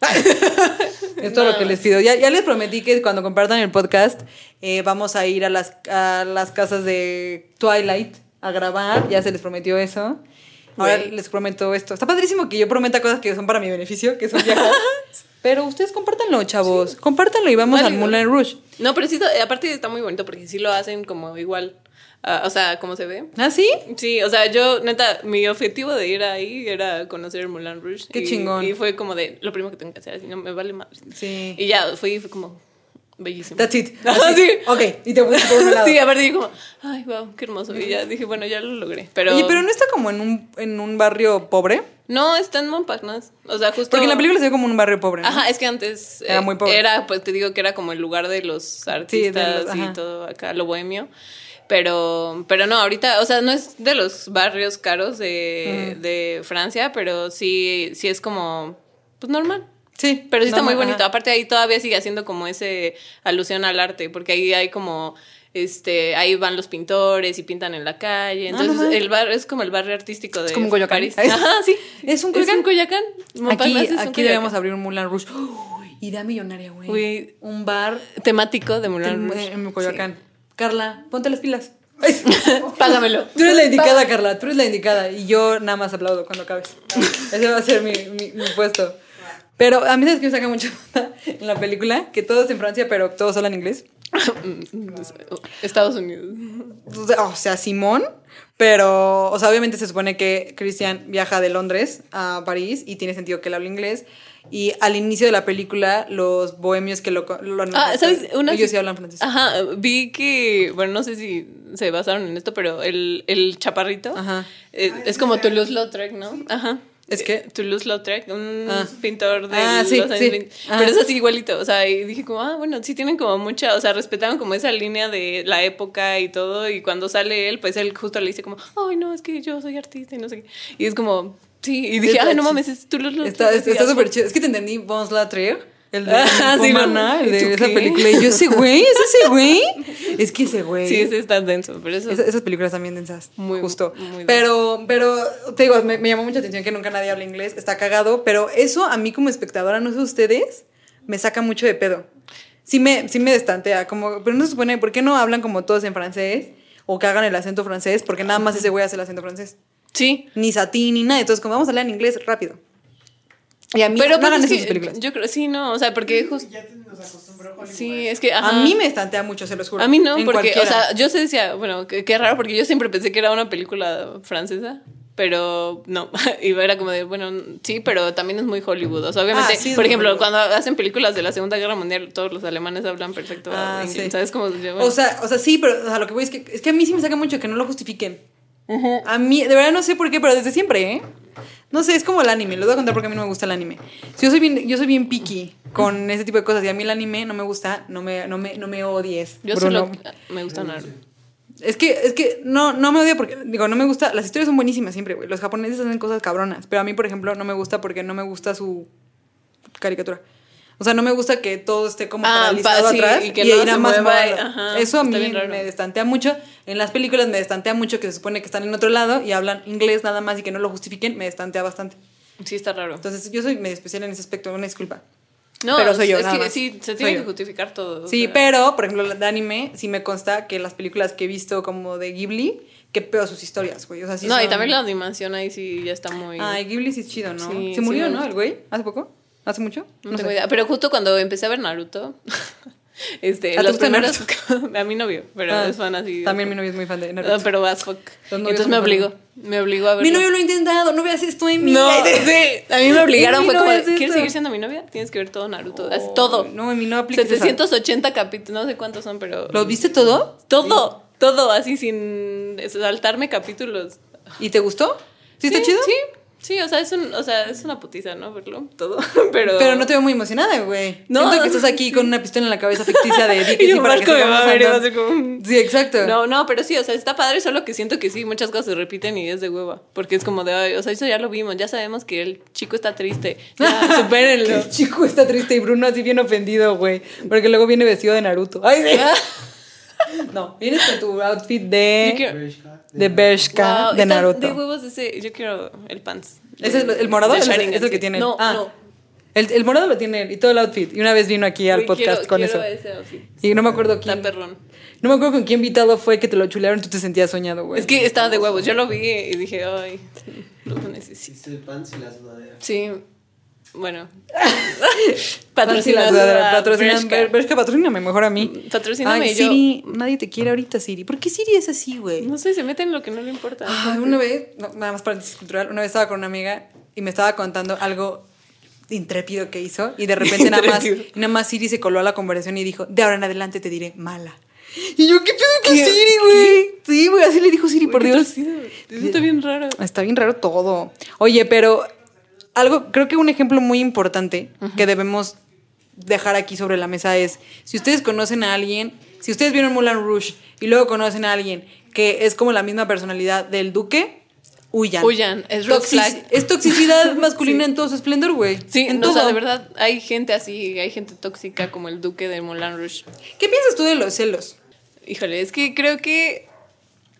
es todo lo que les pido. Ya, ya les prometí que cuando compartan el podcast eh, vamos a ir a las, a las casas de Twilight a grabar. Ya se les prometió eso. Ahora les prometo esto. Está padrísimo que yo prometa cosas que son para mi beneficio, que son viajar. Pero ustedes compártanlo, chavos. Compártanlo y vamos al. Moulin Rouge. No, pero sí, aparte está muy bonito porque sí lo hacen como igual. Ah, o sea, como se ve. ¿Ah, sí? Sí, o sea, yo, neta, mi objetivo de ir ahí era conocer el Moulin Rouge. Qué y, chingón. Y fue como de, lo primero que tengo que hacer, así no me vale más. Sí. Y ya, fui fue como, bellísimo. That's it. Ajá, Así. sí. Ok, y te fuiste por un lado. Sí, aparte dije como, ay, wow, qué hermoso. Y ya dije, bueno, ya lo logré. Pero, Oye, pero no está como en un, en un barrio pobre. no, está en Montparnasse. O sea, justo. Porque en la película se ve como un barrio pobre. ¿no? Ajá, es que antes Era eh, muy pobre. Era, pues te digo que era como el lugar de los artistas los- y todo acá, lo bohemio. Pero, pero no, ahorita, o sea, no es de los barrios caros de, de Francia, pero sí, sí es como, pues normal. Sí. Pero sí está muy bonito. ajá. Aparte ahí todavía sigue haciendo como ese alusión al arte, porque ahí hay como este ahí van los pintores y pintan en la calle. Ah, Entonces el barrio es como el barrio artístico de como un Coyoacán. París. Ajá, sí. Es un Es Coyoacán. un Coyoacán. Aquí, es un aquí debemos abrir un Moulin Rouge. Uy, idea millonaria, güey. Un bar temático de Moulin Rouge. en Coyoacán. Carla, ponte las pilas. Págamelo. Tú eres la indicada, Carla. Tú eres la indicada. Y yo nada más aplaudo cuando acabes. Ese va a ser mi, mi, mi puesto. Pero a mí sabes que me saca mucho onda en la película, que todos en Francia, pero todos hablan inglés. Estados Unidos. O sea, Simón, pero, o sea, obviamente se supone que Christian viaja de Londres a París y tiene sentido que él hable inglés. Y al inicio de la película, los bohemios que lo... lo Ah, ¿sabes? Una ellos sí hablan francés. Ajá, vi que, bueno, no sé si se basaron en esto, pero el, el chaparrito Ajá. eh, es como Toulouse-Lautrec, ¿no? Ajá. ¿Es qué? Eh, Toulouse-Lautrec, un Ah. pintor de Ah, sí, los años sí. 20. Ajá. Pero es así igualito, o sea, y dije como, ah, bueno, sí tienen como mucha, o sea, respetaron como esa línea de la época y todo, y cuando sale él, pues él justo le dice como, ay, no, es que yo soy artista y no sé qué. Y es como, sí, y dije, ay, no mames, es Toulouse-Lautrec. Está súper chido. Es que te entendí, Bons Latrier, el de Ah, sí, ¿no? El ¿Y tú de esa qué? película. Y yo, ese güey, es ese güey. Es que ese güey. Sí, ese está denso, pero eso Esa- esas películas también densas. Muy- justo. muy pero, pero, te digo, me, me llamó mucha atención que nunca nadie habla inglés. Está cagado. Pero eso a mí como espectadora, no sé ustedes, me saca mucho de pedo. Sí me, sí me destantea. Como, pero no se supone, ¿por qué no hablan como todos en francés? O que hagan el acento francés, porque nada más ese güey hace el acento francés. Sí, Ni satín, ni nada. Entonces, como vamos a hablar en inglés rápido. Y a mí pero no pues hagan es eso en que sus películas. yo creo, sí, no, o sea, porque justo, Ya te nos acostumbró Hollywood. sí, es que, ajá. A mí me estantea mucho, se los juro. A mí no, porque, o cualquiera. sea, yo se decía, bueno, qué, raro, porque yo siempre pensé que era una película francesa, pero no. Y era como de, bueno, sí, pero también es muy Hollywood. O sea, obviamente, Ah, sí, por ejemplo, Hollywood. cuando hacen películas de la Segunda Guerra Mundial, todos los alemanes hablan perfecto Ah, inglés. sí. ¿Sabes cómo? Yo, O sea, o sea, sí, pero o sea, lo que voy es que, es que a mí sí me saca mucho que no lo justifiquen. A mí, de verdad no sé por qué, pero desde siempre, ¿eh? No sé, es como el anime. Les voy a contar porque a mí no me gusta el anime. Si Yo soy bien, yo soy bien picky con ese tipo de cosas. Y a mí el anime no me gusta, no me, no me, no me odies. Yo Bruno. solo me gusta Naruto. Es que, es que no, no me odia porque, digo, no me gusta. Las historias son buenísimas siempre, güey. Los japoneses hacen cosas cabronas. Pero a mí, por ejemplo, no me gusta porque no me gusta su caricatura. O sea, no me gusta que todo esté como Ah, paralizado pa- sí, atrás y que ahí nada más mueva, Eso a mí me destantea mucho. En las películas me destantea mucho que se supone que están en otro lado y hablan inglés nada más y que no lo justifiquen. Me destantea bastante. Sí, está raro. Entonces, yo soy medio especial en ese aspecto. Una disculpa. No, pero soy yo, es nada que más. sí, se Soy tiene yo. que justificar todo. Sí, sea. pero, por ejemplo, de anime, sí me consta que las películas que he visto como de Ghibli, que peor sus historias, güey. O sea, sí no, y son- también la animación ahí sí ya está muy... Ay, Ghibli sí es chido, ¿no? Sí, Se murió, sí ¿no? El güey, hace poco. ¿Hace mucho? No, tengo sé. idea. Pero justo cuando empecé a ver Naruto, este, ¿Ah, te los primeros, a mi novio, pero Ah, es fan así. También mi novio es muy fan de Naruto. Pero as fuck. Entonces me obligó, me obligó a ver. mi novio lo ha intentado, no veas esto en mí. No, sí, a mí me obligaron, Mi fue como, novio de, es ¿quieres esto. seguir siendo mi novia? Tienes que ver todo Naruto, Oh, todo. No, en mí no esa. 780 capítulos, no sé cuántos son, pero... ¿Lo viste todo? Todo, todo, así sin saltarme capítulos. ¿Y te gustó? ¿Sí, está chido? Sí, sí, o sea, es, un, o sea, es una putiza, ¿no? Verlo, todo, pero... Pero no te veo muy emocionada, güey. No. Siento que estás aquí con una pistola en la cabeza ficticia de di que Y sí para que Marco me sigamos va a ver y va a andando. ser como... Sí, exacto. No, no, pero sí, o sea, está padre, solo que siento que sí, muchas cosas se repiten y es de hueva. Porque es como de, ay, o sea, eso ya lo vimos, ya sabemos que el chico está triste. Ya, supérenlo. el chico está triste y Bruno así bien ofendido, güey. Porque luego viene vestido de Naruto. Ay, sí. No, vienes con tu outfit Yo de, quiero- Bershka, de Bershka Wow, de Naruto. De huevos ese, yo quiero el pants. ¿Es el, el morado? Es el, es el que tiene. No, Ah, no. El, el morado lo tiene él y todo el outfit. Y una vez vino aquí al Güey, podcast quiero- con quiero eso. ese outfit. Y no me acuerdo quién. Está perrón. No me acuerdo con quién invitado fue que te lo chulearon y tú te sentías soñado, güey. Es que estaba de huevos, yo lo vi y dije, ay, lo necesito. El pants y la sudadera. Sí, bueno. Patrocina, Patrocina. patrocina, Ber- Bershka, patrocíname mejor a mí. Patrocíname Ay, yo. Siri, nadie te quiere ahorita, Siri. ¿Por qué Siri es así, güey? No sé, se mete en lo que no le importa. Ay, una vez, no, nada más paréntesis cultural, una vez estaba con una amiga y me estaba contando algo intrépido que hizo y de repente nada más, nada más Siri se coló a la conversación y dijo, de ahora en adelante te diré mala. Y yo, ¿qué pedo con. Siri, güey? Sí, güey, así le dijo Siri, por Dios. Eso está bien raro. Está bien raro todo. Oye, pero algo, creo que un ejemplo muy importante que debemos dejar aquí sobre la mesa es, si ustedes conocen a alguien, si ustedes vieron Mulan Rouge y luego conocen a alguien que es como la misma personalidad del duque, huyan. Huyan, es Toxic- flag. Es toxicidad masculina en todo su esplendor, güey. Sí, en no, todo. o sea, de verdad, hay gente así, hay gente tóxica como el duque de Moulin Rouge. ¿Qué piensas tú de los celos? Híjole, es que creo que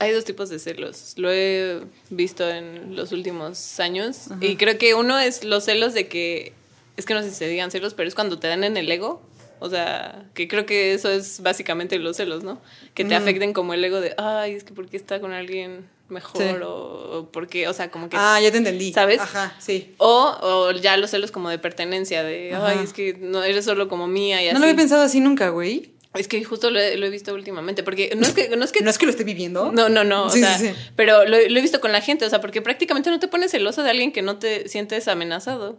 hay dos tipos de celos. Lo he visto en los últimos años. Y creo que uno es los celos de que, es que no sé si se digan celos, pero es cuando te dan en el ego. O sea, que creo que eso es básicamente los celos, ¿no? Que te afecten como el ego de, ay, es que porque está con alguien mejor Sí. o, o porque, o sea, como que... Ah, ya te entendí. ¿Sabes? Ajá, sí. O, o ya los celos como de pertenencia, de, Ajá. ay, es que no eres solo como mía y así. No lo había pensado así nunca, güey. Es que justo lo he, lo he visto últimamente, porque no es que... No es que No es que lo esté viviendo. no, no, no. o sea, sí, sí. Pero lo, lo he visto con la gente, o sea, porque prácticamente no te pones celoso de alguien que no te sientes amenazado.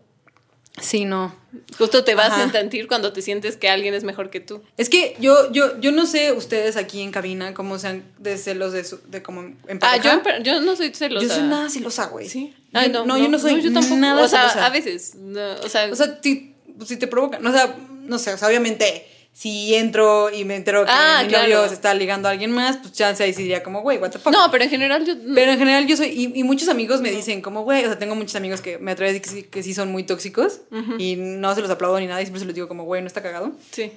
Sí, no. Justo te vas Ajá. a sentir cuando te sientes que alguien es mejor que tú. Es que yo, yo, yo no sé ustedes aquí en cabina cómo sean de celos de, su- de como en Ah, yo, yo no soy celosa. Yo soy nada celosa, güey. Sí. Yo- Ay, no, yo no soy yo tampoco. nada O sea, celosa. a veces. no, o sea, O sea, si, si te provocan, o sea, no sé, o sea, obviamente, si entro y me entero que Ah, mi claro. novio se está ligando a alguien más, pues chance ahí sí diría como, güey, what the fuck. no, pero en general yo. Pero en general yo soy, y, y muchos amigos me dicen como, güey, o sea, tengo muchos amigos que me atrevo a decir que sí, son muy tóxicos y no se los aplaudo ni nada y siempre se los digo como, güey, no está cagado. Sí.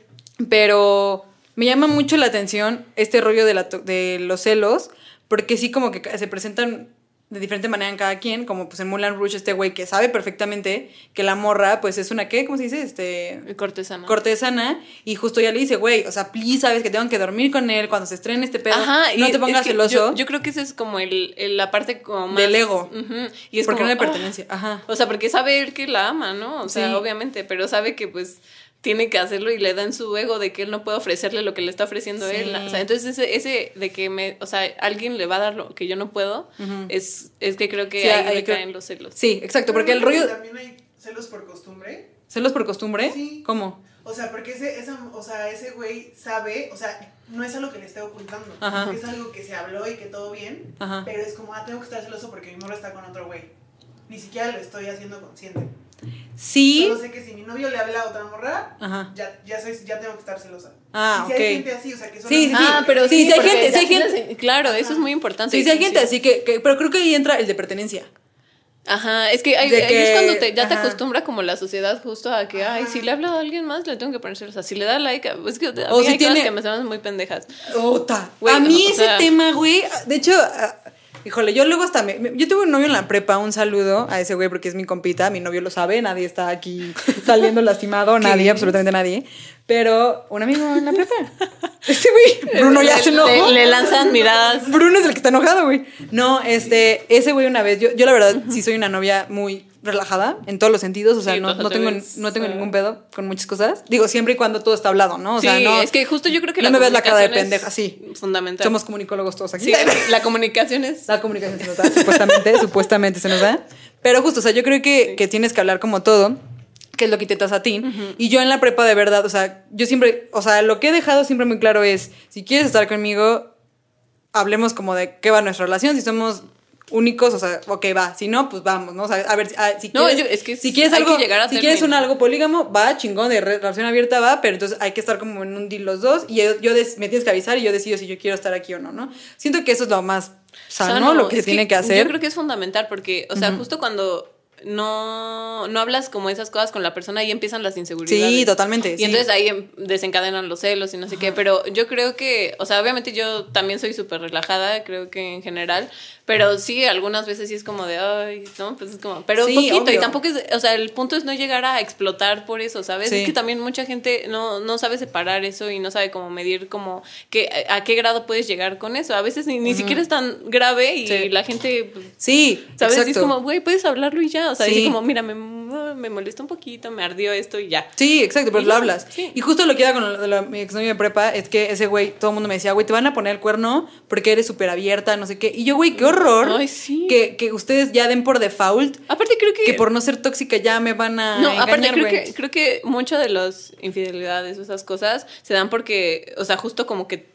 Pero me llama mucho la atención este rollo de, la de los celos, porque sí como que se presentan de diferente manera en cada quien, como pues en Mulan Rouge este güey que sabe perfectamente que la morra pues es una, ¿qué? ¿Cómo se dice? Este... Cortesana. Cortesana, y justo ya le dice, güey, o sea, please, sabes que tengo que dormir con él cuando se estrene este pedo. Ajá, no te pongas es que celoso Yo, yo creo que esa es como el, el- la parte como más. del ego. Ujú, Y es porque como, no le ah, pertenencia. Ajá. O sea, porque sabe él que la ama, ¿no? O sea, Sí. obviamente, pero sabe que pues tiene que hacerlo y le da en su ego de que él no puede ofrecerle lo que le está ofreciendo Sí. él. O sea, entonces ese, ese de que me, o sea, alguien le va a dar lo que yo no puedo, es, es que creo que Sí, ahí creo- caen los celos. Sí, exacto, porque el Pero rollo... También hay celos por costumbre. ¿Celos por costumbre? Sí. ¿Cómo? O sea, porque ese, esa, o sea, ese güey sabe, o sea, no es algo que le esté ocultando. Ajá. Es algo que se habló y que todo bien. Ajá. Pero es como, ah, tengo que estar celoso porque mi morro está con otro güey. Ni siquiera lo estoy haciendo consciente. Sí. Solo sé que si mi novio le habla a otra morra, Ajá. ya, ya, soy, ya tengo que estar celosa. Ah, y si ok. hay gente así, o sea, que Sí, sí, sí. Ah, pero Sí, sí, sí hay gente, hay las- Claro, eso es muy importante. Sí, sí hay gente así que, que- Pero creo que ahí entra el de pertenencia. Ajá, es que, hay, ahí que- es cuando te, ya te acostumbra como la sociedad justo a que, ay, si le habla a alguien más, le tengo que poner celosa. Si le da like, es que a O mí si hay tiene- cosas que me suenan muy pendejas. Ota. A mí o ese sea- tema, güey. De hecho, híjole, yo luego hasta me, Yo tuve un novio en la prepa, un saludo a ese güey porque es mi compita. Mi novio lo sabe, nadie está aquí saliendo lastimado, nadie, absolutamente nadie. Pero un amigo en la prepa. Ese güey, Bruno ya se enojó. Le, le lanzan miradas. Bruno es el que está enojado, güey. No, este, ese güey una vez, yo, yo la verdad sí soy una novia muy relajada en todos los sentidos, o sea, Sí, no, no te tengo, no tengo ningún pedo con muchas cosas. Digo, siempre y cuando todo está hablado, ¿no? O sí, sea, no, es que justo yo creo que no la me ves la cara de pendeja, sí. Fundamental. Somos comunicólogos todos aquí. Sí, la comunicación es. La comunicación se nos da, supuestamente, supuestamente se nos da. Pero justo, o sea, yo creo que, que tienes que hablar como todo, que es lo que intentas a ti. Y yo en la prepa, de verdad, o sea, yo siempre, o sea, lo que he dejado siempre muy claro es, si quieres estar conmigo, hablemos como de qué va nuestra relación, si somos únicos, o sea, ok, va, si no, pues vamos, ¿no? O sea, a ver, ah, si No, quieres, yo- es que si quieres algo, que a si quieres un algo polígamo, va, chingón, de re- relación abierta, va, pero entonces hay que estar como en un deal los dos y yo, me tienes que avisar y yo decido si yo quiero estar aquí o no, ¿no? Siento que eso es lo más sano, sano. lo que se tiene que hacer. Yo creo que es fundamental porque, o sea, justo cuando no, no hablas como esas cosas con la persona, ahí empiezan las inseguridades. Sí, totalmente. Y sí. entonces ahí em- desencadenan los celos y no sé qué, pero yo creo que, o sea, obviamente yo también soy súper relajada, creo que en general, pero sí, algunas veces sí es como de, ay, no, pues es como, pero Sí, poquito, obvio. y tampoco es, o sea, el punto es no llegar a explotar por eso, ¿sabes? Sí. Es que también mucha gente no, no sabe separar eso y no sabe cómo medir como que, a qué grado puedes llegar con eso. A veces ni, ni siquiera es tan grave y Sí. la gente... pues, Sí, ¿Sabes? Y es como, güey, puedes hablarlo y ya. O sea, decir como, mira, me, me molesta un poquito, me ardió esto y ya. Sí, exacto, pero Y lo hablas. sí. Y justo lo que iba con lo de la- mi exnovio de prepa es que ese güey, todo el mundo me decía, güey, te van a poner el cuerno porque eres súper abierta, no sé qué. Y yo, güey, qué horror Ay, sí. que, que ustedes ya den por default Aparte creo que... que por no ser tóxica ya me van a No, engañar, aparte creo güey. que, creo que muchas de las infidelidades o esas cosas se dan porque, o sea, justo como que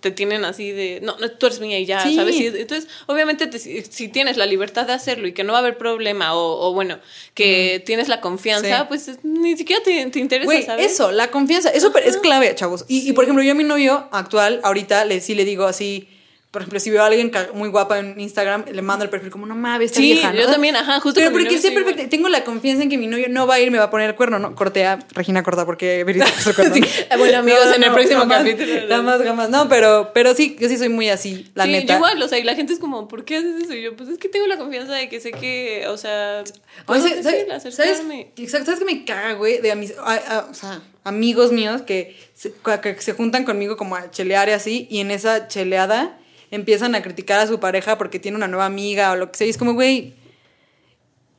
te tienen así de, no, no, tú eres mía y ya, Sí. ¿sabes? Y entonces, obviamente, te- si, tienes la libertad de hacerlo y que no va a haber problema, o, o bueno, que tienes la confianza, Sí. pues ni siquiera te, te interesa, Güey, ¿sabes? eso, la confianza, eso es clave, chavos. Y, y, por ejemplo, yo a mi novio actual, ahorita, le, sí le digo así, por ejemplo, si veo a alguien muy guapa en Instagram, le mando el perfil como, no mames, esta Sí, vieja, ¿no? yo también, ajá, justo Pero porque sé perfecto, tengo la confianza en que mi novio no va a ir, me va a poner el cuerno, ¿no? Cortea, Regina corta, porque Verita. Sí. Bueno, amigos, en el próximo jamás, capítulo. Jamás, jamás. No, pero, pero sí, yo sí soy muy así, la sí, neta. yo igual, o sea, y la gente es como, ¿por qué haces eso? Y yo, pues es que tengo la confianza de que sé que, o sea, Oye, puedo ¿sabes, decir, ¿sabes, acercarme. exacto, ¿sabes que me caga, güey? De amis- a- a- o sea, amigos míos que se, que se juntan conmigo como a chelear y así, y en esa cheleada empiezan a criticar a su pareja porque tiene una nueva amiga o lo que sea. Y es como, güey,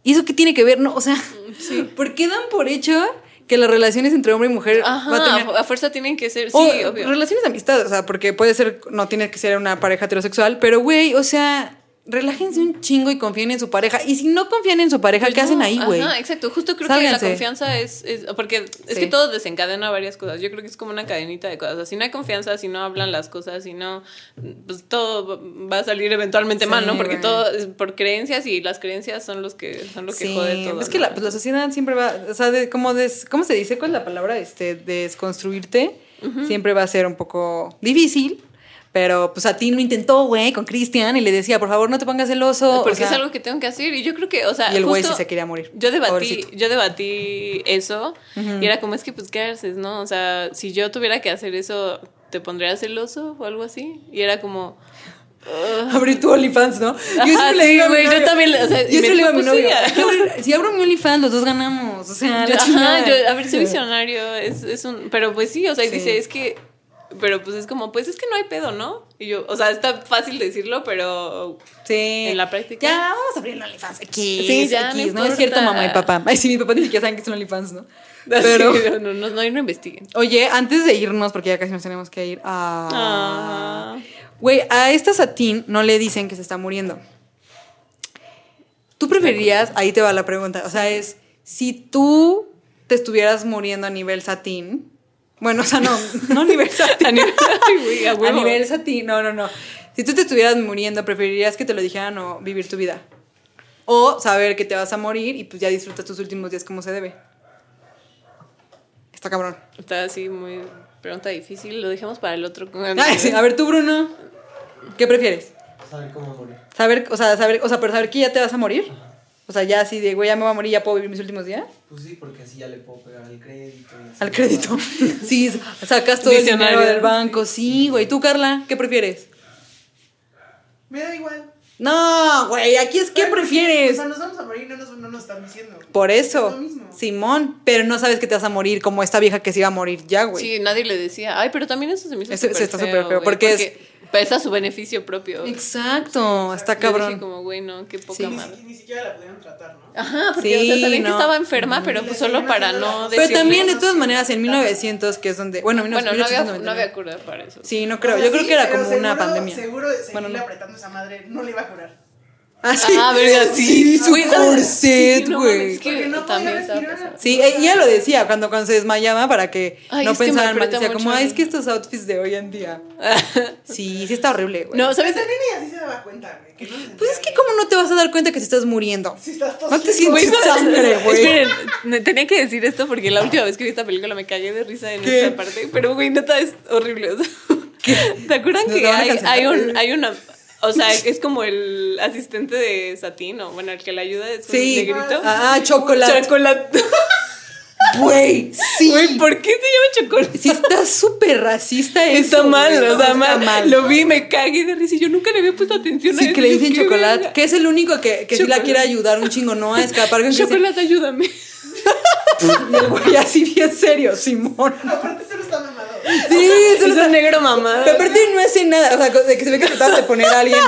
¿y eso qué tiene que ver? No, o sea, ¿por qué dan por hecho que las relaciones entre hombre y mujer Ajá, va a tener a fuerza tienen que ser, sí, o obvio. relaciones de amistad, o sea, porque puede ser, no tiene que ser una pareja heterosexual, pero güey, o sea, relájense un chingo y confíen en su pareja. Y si no confían en su pareja, Pues ¿qué hacen ahí, güey? Exacto. Justo creo Sálganse. que la confianza es, es- porque es Sí. que todo desencadena varias cosas. Yo creo que es como una cadenita de cosas. O sea, si no hay confianza, si no hablan las cosas, si no, pues todo va a salir eventualmente Sí, mal, ¿no? Porque todo es por creencias y las creencias son los que son lo que jode todo. Es que ¿no? la, pues, la sociedad siempre va, o sea, de, como des, ¿cómo se dice? ¿Cuál es la palabra? Este, desconstruirte. Siempre va a ser un poco difícil. Pero pues a ti lo intentó, güey, con Cristian y le decía, por favor, no te pongas celoso. porque o sea, es algo que tengo que hacer y yo creo que, o sea, Y el güey sí se quería morir. Yo debatí, Pobrecito. yo debatí eso y era como es que pues qué haces, ¿no? O sea, si yo tuviera que hacer eso, ¿te pondría celoso o algo así? Y era como Abrir tu OnlyFans, ¿no? Ajá, siempre le sí, digo güey, yo también, o sea, yo me le digo a mi novio, sí, "Hay que abrir- si abro mi OnlyFans, los dos ganamos. O sea, la Ajá, yo, a ver, soy visionario, es, es un, pero pues sí, o sea, Sí. dice, es que, pero pues es como, pues es que no hay pedo, ¿no? Y yo, o sea, está fácil decirlo, pero Sí. En la práctica. Ya, vamos a abrir el OnlyFans aquí. Sí, ya, X, no ¿no? Es cierto, mamá y papá. Ay, sí, mi papá ni siquiera saben que es un OnlyFans, ¿no? Pero, Pero, no, no, no, investiguen. oye, antes de irnos, porque ya casi nos tenemos que ir. Ah. Ah. Güey, a esta Satín no le dicen que se está muriendo. ¿Tú preferirías, ahí te va la pregunta, o sea, es, si tú te estuvieras muriendo a nivel Satín, bueno, o sea, no, no a nivel Satín. A nivel- Ay, a A nivel Satín, no, no, no. Si tú te estuvieras muriendo, ¿preferirías que te lo dijeran o vivir tu vida? O saber que te vas a morir y pues ya disfrutas tus últimos días como se debe. Está cabrón. Está así muy pregunta difícil. Lo dejamos para el otro. Ay, sí. A ver, tú, Bruno, ¿qué prefieres? Saber cómo morir. Saber, o sea, saber, o sea, pero saber que ya te vas a morir. O sea, ya así de, güey, ya me voy a morir, ya puedo vivir mis últimos días. Pues sí, porque así ya le puedo pegar al crédito. Al crédito. Sí, sacas todo el dinero del banco. Sí, güey. ¿Tú, Carla, qué prefieres? Me da igual. No, güey, aquí es qué O prefieres. sea, nos vamos a morir, no nos, no nos están diciendo. Por Es eso, lo mismo. Simón, pero no sabes que te vas a morir como esta vieja que se iba a morir ya, güey. Sí, nadie le decía. Ay, pero también eso se me hizo súper está feo, súper feo, güey, porque es- pesa su beneficio propio. Exacto, está Yo dije cabrón. como, güey, no, qué poca Sí. Ni, madre. si- ni siquiera la pudieron tratar, ¿no? Ajá, porque Sí, o sea, sabían no. que estaba enferma, pero pues solo para no Pero decirle. también, de todas maneras, en 1900, que es donde. Bueno, Bueno, no había, 1899. no había cura para eso. Sí, no creo. Yo creo sí, que era pero como una seguro- pandemia. Seguro seguirle Bueno, no. apretando esa madre no le iba a curar. Ah, sí. Ah, verga, sí. su corset, Sí, no güey. mames, es que Porque no también. Sí, ella lo decía cuando, cuando se desmayaba para que Ay, no que pensaran mal. Decía como, ay, es que estos outfits de hoy en día. Sí, sí está horrible, güey. No, ¿sabes? también ella sí se daba cuenta, güey. Que no Pues es que, ¿cómo no te vas a dar cuenta que te estás muriendo? Si estás No te tosiendo. sientes sangre, güey. Esperen, tenía que decir esto porque la última vez que vi esta película me cagué de risa en ¿Qué? esa parte. Pero, güey, neta es horrible. ¿Te acuerdan que hay, hay, un, hay una. O sea, es como el asistente de Satino. Bueno, el que le ayuda es un Sí. negrito. Ah, chocolate. Chocolate. Güey, sí. Güey, ¿por qué se llama chocolate? Sí está súper racista eso. Está mal, güey. o sea, Está mal. Lo vi, me cagué de risa y yo nunca le había puesto atención a Sí, eso. que le dicen ¿qué chocolate. verga? Que es el único que, que sí la Chocolate. quiere ayudar un chingo, ¿no? A escapar que dice- Chocolate, ayúdame. Y el güey así bien serio, Simón. Aparte, solo. Sí, Es un negro mamá. Pero aparte no hace nada, o sea, de que se ve que trataban de poner a alguien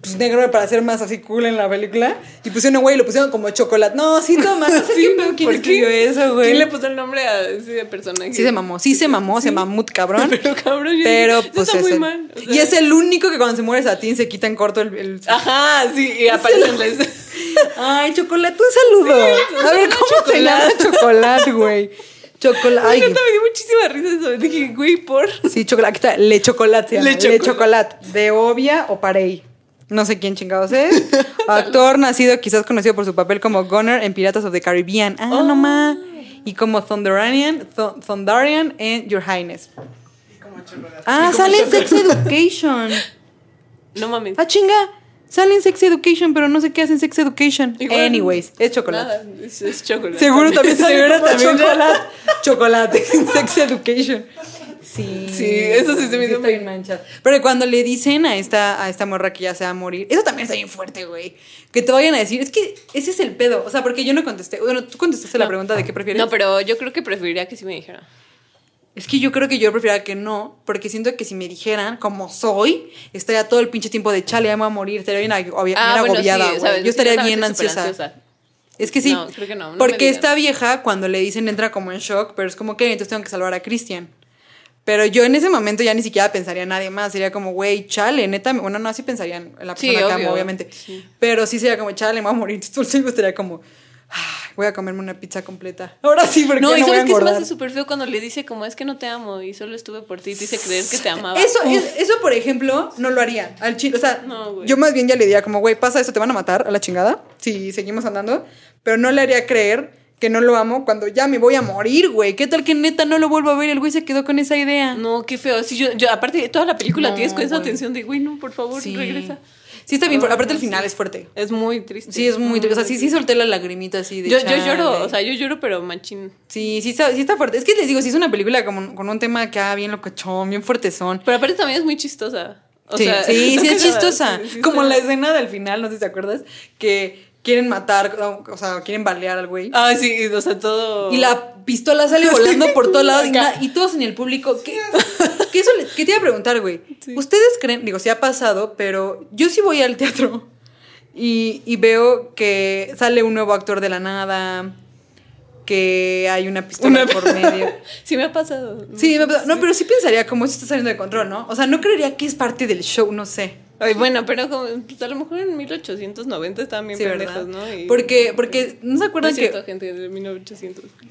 pues, negro para hacer más así cool en la película. Y pusieron, güey, lo pusieron como chocolate. No, sí, toma, no sé Sí, qué quién ¿por escribió qué? eso, güey. ¿Quién le puso el nombre a ese personaje? Sí se mamó, sí se mamó, se mamut cabrón. Pero cabrón, Pero pues está es muy el- mal. o sea. y es el único que cuando se muere Satín se quita en corto el... el- Ajá, sí, y aparecen las... Ay, chocolate, un saludo. a ver, ¿cómo se llama chocolate, güey? Chocolate. Ay, me dio muchísima risa eso. Dije, güey, por... sí, chocolate. Aquí está, le chocolate. Le Le chocolate. chocolate. De Obvia o Parey. No sé quién chingados es. Actor nacido, quizás conocido por su papel como Gunner en Piratas of the Caribbean. Ah, Oh. no más. Y como Thunderian, Thu- Thunderian en Your Highness. Como chocolate. Ah, sale en Sex Education. No mames. Ah, chinga. Sale en Sex Education, pero no sé qué hace en Sex Education. Igual- Anyways, es chocolate. Nada, es, es chocolate. Seguro también Seguro también. chocolate. Chocolate. Sex Education. Sí. Sí, eso sí se me hizo bien manchado. Pero cuando le dicen a esta, a esta morra que ya se va a morir, eso también está bien fuerte, güey. Que te vayan a decir, es que ese es el pedo. O sea, porque yo no contesté. Bueno, tú contestaste la No. pregunta de qué prefieres. No, pero yo creo que preferiría que sí me dijera. Es que yo creo que yo preferiría que no, porque siento que si me dijeran como soy, estaría todo el pinche tiempo de chale, ya me voy a morir, estaría bien, agobiada. Ah, sabes, Yo estaría bien súper ansiosa. Es que sí. No, creo que no, porque esta vieja, cuando le dicen, entra como en shock, pero es como que entonces tengo que salvar a Christian. Pero yo en ese momento ya ni siquiera pensaría en nadie más. Sería como, güey, chale, neta. Bueno, no, así pensarían en la Sí, persona que amo, obvio. obviamente. Sí. Pero sí sería como, chale, me voy a morir. Entonces estaría como, "Ay, voy a comerme una pizza completa. Ahora sí, porque No, no, y voy a sabes que se me engordar. hace súper feo cuando le dice como es que no te amo y solo estuve por ti y te hice creer que te amaba. Eso, es- eso, por ejemplo, no lo haría al chile. O sea, No, güey. yo más bien ya le diría como, güey, pasa eso, te van a matar a la chingada si seguimos andando. Pero no le haría creer que no lo amo cuando ya me voy a morir, güey. ¿Qué tal que neta no lo vuelvo a ver? El güey se quedó con esa idea. No, qué feo. Sí, yo, yo, aparte toda la película No, tienes con esa güey. tensión de, güey, no, por favor, Sí. regresa. Sí, está bien. Ay, aparte, el final es fuerte. Es muy triste. Sí, es muy. O sea, sí, sí solté la lagrimita así de. Yo, yo lloro, o sea, yo lloro, pero machín. Sí, sí está, sí está fuerte. Es que les digo, sí es una película como, con un tema acá bien locochón, bien fuertezón. Pero aparte también es muy chistosa. O sí, sea, sí, sí, es chistosa. sí, sí Como la escena del final, no sé si te acuerdas, que quieren matar, o sea, quieren balear al güey. Ah, sí, o sea, todo. Y la pistola sale volando por todos lados y, y todos en el público. ¿Qué, ¿qué eso le- qué te iba a preguntar, güey? Sí. Ustedes creen, digo, sí ha pasado, pero yo sí voy al teatro y, y veo que sale un nuevo actor de la nada, que hay una pistola Una- por medio. Sí me ha pasado. Sí, me pasa- no, pero sí pensaría como esto está saliendo de control, ¿no? O sea, no creería que es parte del show, no sé. Ay, bueno, pero como, pues, a lo mejor en 1890 estaban bien Sí. ¿no? Y- Porque, porque, ¿no se No acuerdan es que cierto, gente de 1800.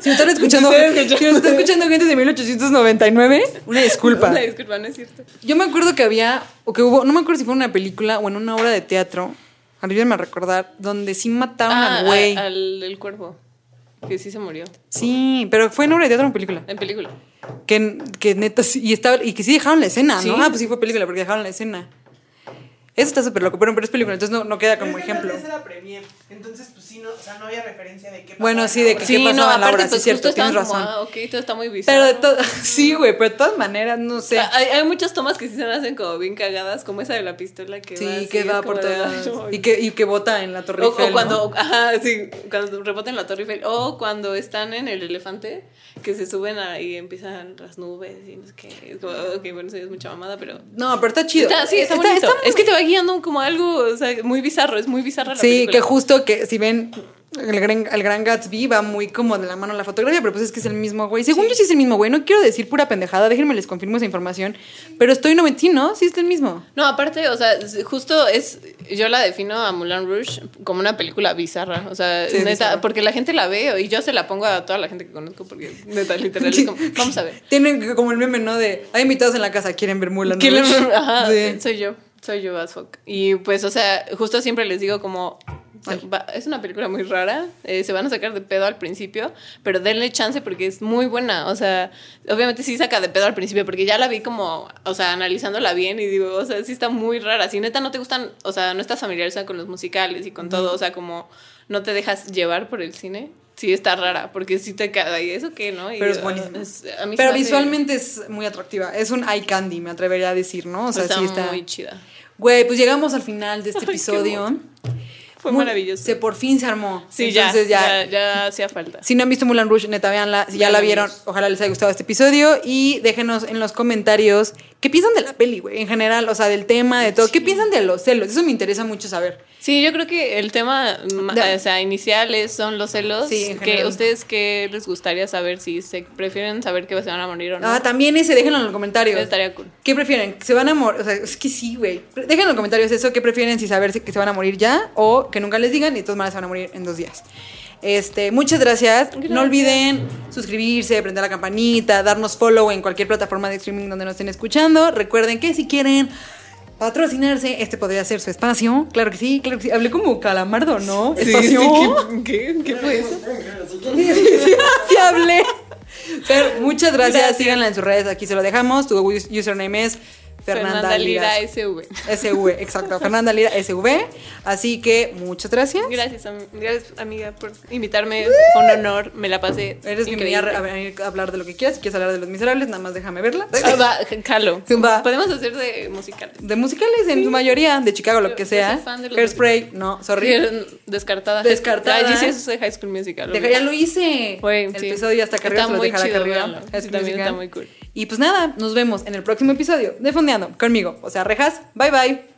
si están escuchando, Si ustedes escuchan- si nos está escuchando gente de 1899, una disculpa. Una disculpa, no es cierto. Yo me acuerdo que había, o que hubo, no me acuerdo si fue en una película o en una obra de teatro, ayúdenme a recordar, donde sí mataron Ah, al güey. a- al del cuervo. Que sí se murió. Sí, pero fue en obra de teatro o en película. En película. Que, que neta y, estaba, y que sí dejaron la escena, Sí. ¿no? Ah, pues sí fue película porque dejaron la escena. Eso está súper loco, pero, pero es película, entonces no, no queda como Pero es que ejemplo. era premier, entonces pues sí, no, o sea, no había referencia de qué Bueno, pasaba sí, en de que- obra. ¿Qué Sí, pasaba no, en la aparte, obra? Sí, pues cierto, justo tienes como, razón. ah, ok, todo está muy bizarro. Pero de todas, sí, güey, pero de todas maneras, no sé. Ah, Hay, hay muchas tomas que sí se me hacen como bien cagadas, como esa de la pistola que va Sí, así, que va por no. Y que, y que bota en la Torre O, Eiffel, o ¿no? cuando, ajá, sí, cuando rebotan la Torre Eiffel. O cuando están en el elefante, que se suben ahí y empiezan las nubes y no sé qué. Es como, ok, bueno, eso es mucha mamada, pero. No, pero está chido. Está, sí, está, bonito. Es que te va guiando como algo, o sea, muy bizarro, es muy bizarra la Sí, película. que justo que si ven el gran, el gran Gatsby va muy como de la mano a la fotografía, pero pues es que es el mismo güey. Según yo sí es el mismo güey, no quiero decir pura pendejada, déjenme les confirmo esa información, pero estoy 90, sí, ¿no? Sí es el mismo. No, aparte, o sea, justo es. Yo la defino a Moulin Rouge como una película bizarra. O sea, Sí, neta, bizarra. porque la gente la ve y yo se la pongo a toda la gente que conozco porque neta, literal, es como, vamos a ver. Tienen como el meme, ¿no? De, hay invitados en la casa, quieren ver le- Rouge?" Ajá, Sí. soy yo, soy yo as fuck. Y pues, o sea, justo siempre les digo como, va- es una película muy rara, eh, se van a sacar de pedo al principio, pero denle chance porque es muy buena. O sea, obviamente sí saca de pedo al principio porque ya la vi como, o sea, analizándola bien y digo, o sea, sí está muy rara. Si neta no te gustan, o sea, no estás familiarizada con los musicales y con todo, o sea, como no te dejas llevar por el cine. Sí está rara, porque sí te cae, ¿y eso qué, no? Y, Pero es buenísima. Pero me hace- visualmente es muy atractiva. Es un eye candy, me atrevería a decir, ¿no? O sea, está sí está. muy chida. Güey, pues llegamos al final de este Ay, episodio. Fue Muy- maravilloso. Se por fin se armó. Sí, Entonces ya, ya, ya hacía falta. Si no han visto Mulan Rouge, neta, véanla. Si ya la vieron, ojalá les haya gustado este episodio. Y déjenos en los comentarios qué piensan de la peli, güey, en general. O sea, del tema, de todo. ¿Qué piensan de los celos? Eso me interesa mucho saber. Sí, yo creo que el tema De- o sea, inicial es- son los celos. Sí, que ustedes qué les gustaría saber si se prefieren saber que se van a morir o no. Ah, también ese, déjenlo en los comentarios. Estaría cool. ¿Qué prefieren? ¿Se van a morir? O sea, es que sí, güey. Déjenlo en los comentarios eso. ¿Qué prefieren? Si saber que se van a morir ya o que nunca les digan y de todas maneras se van a morir en dos días. Este, muchas gracias. No olviden suscribirse, prender la campanita, darnos follow en cualquier plataforma de streaming donde nos estén escuchando. Recuerden que si quieren patrocinarse, este podría ser su espacio. Claro que sí, claro que sí. Hablé como calamardo, ¿no? espacio. ¿qué, qué, qué fue eso? sí hablé. Pero muchas gracias. Gracias. Síganla en sus redes. Aquí se lo dejamos. Tu us- username es Fernanda, Lira. SV. SV, exacto. Fernanda Lira SV. Así que muchas gracias. Gracias, am- gracias, amiga, por invitarme. Fue un honor, me la pasé. Eres bienvenida a a hablar de lo que quieras. Si quieres hablar de los miserables, nada más déjame verla. Ah, va, jalo. Va. Podemos hacer de musicales. De musicales en su mayoría, de Chicago, lo que sea. Hairspray, no, sorry. Descartada. Descartada. Ah, sí, eso es de High School Musical. Deja- ya lo hice. El sí. episodio hasta acá arriba Está se muy acá chido, arriba. véanlo. High Sí, School también Musical. está muy cool. Y pues nada, nos vemos en el próximo episodio de Fondeando conmigo, o sea, Rejas. Bye bye.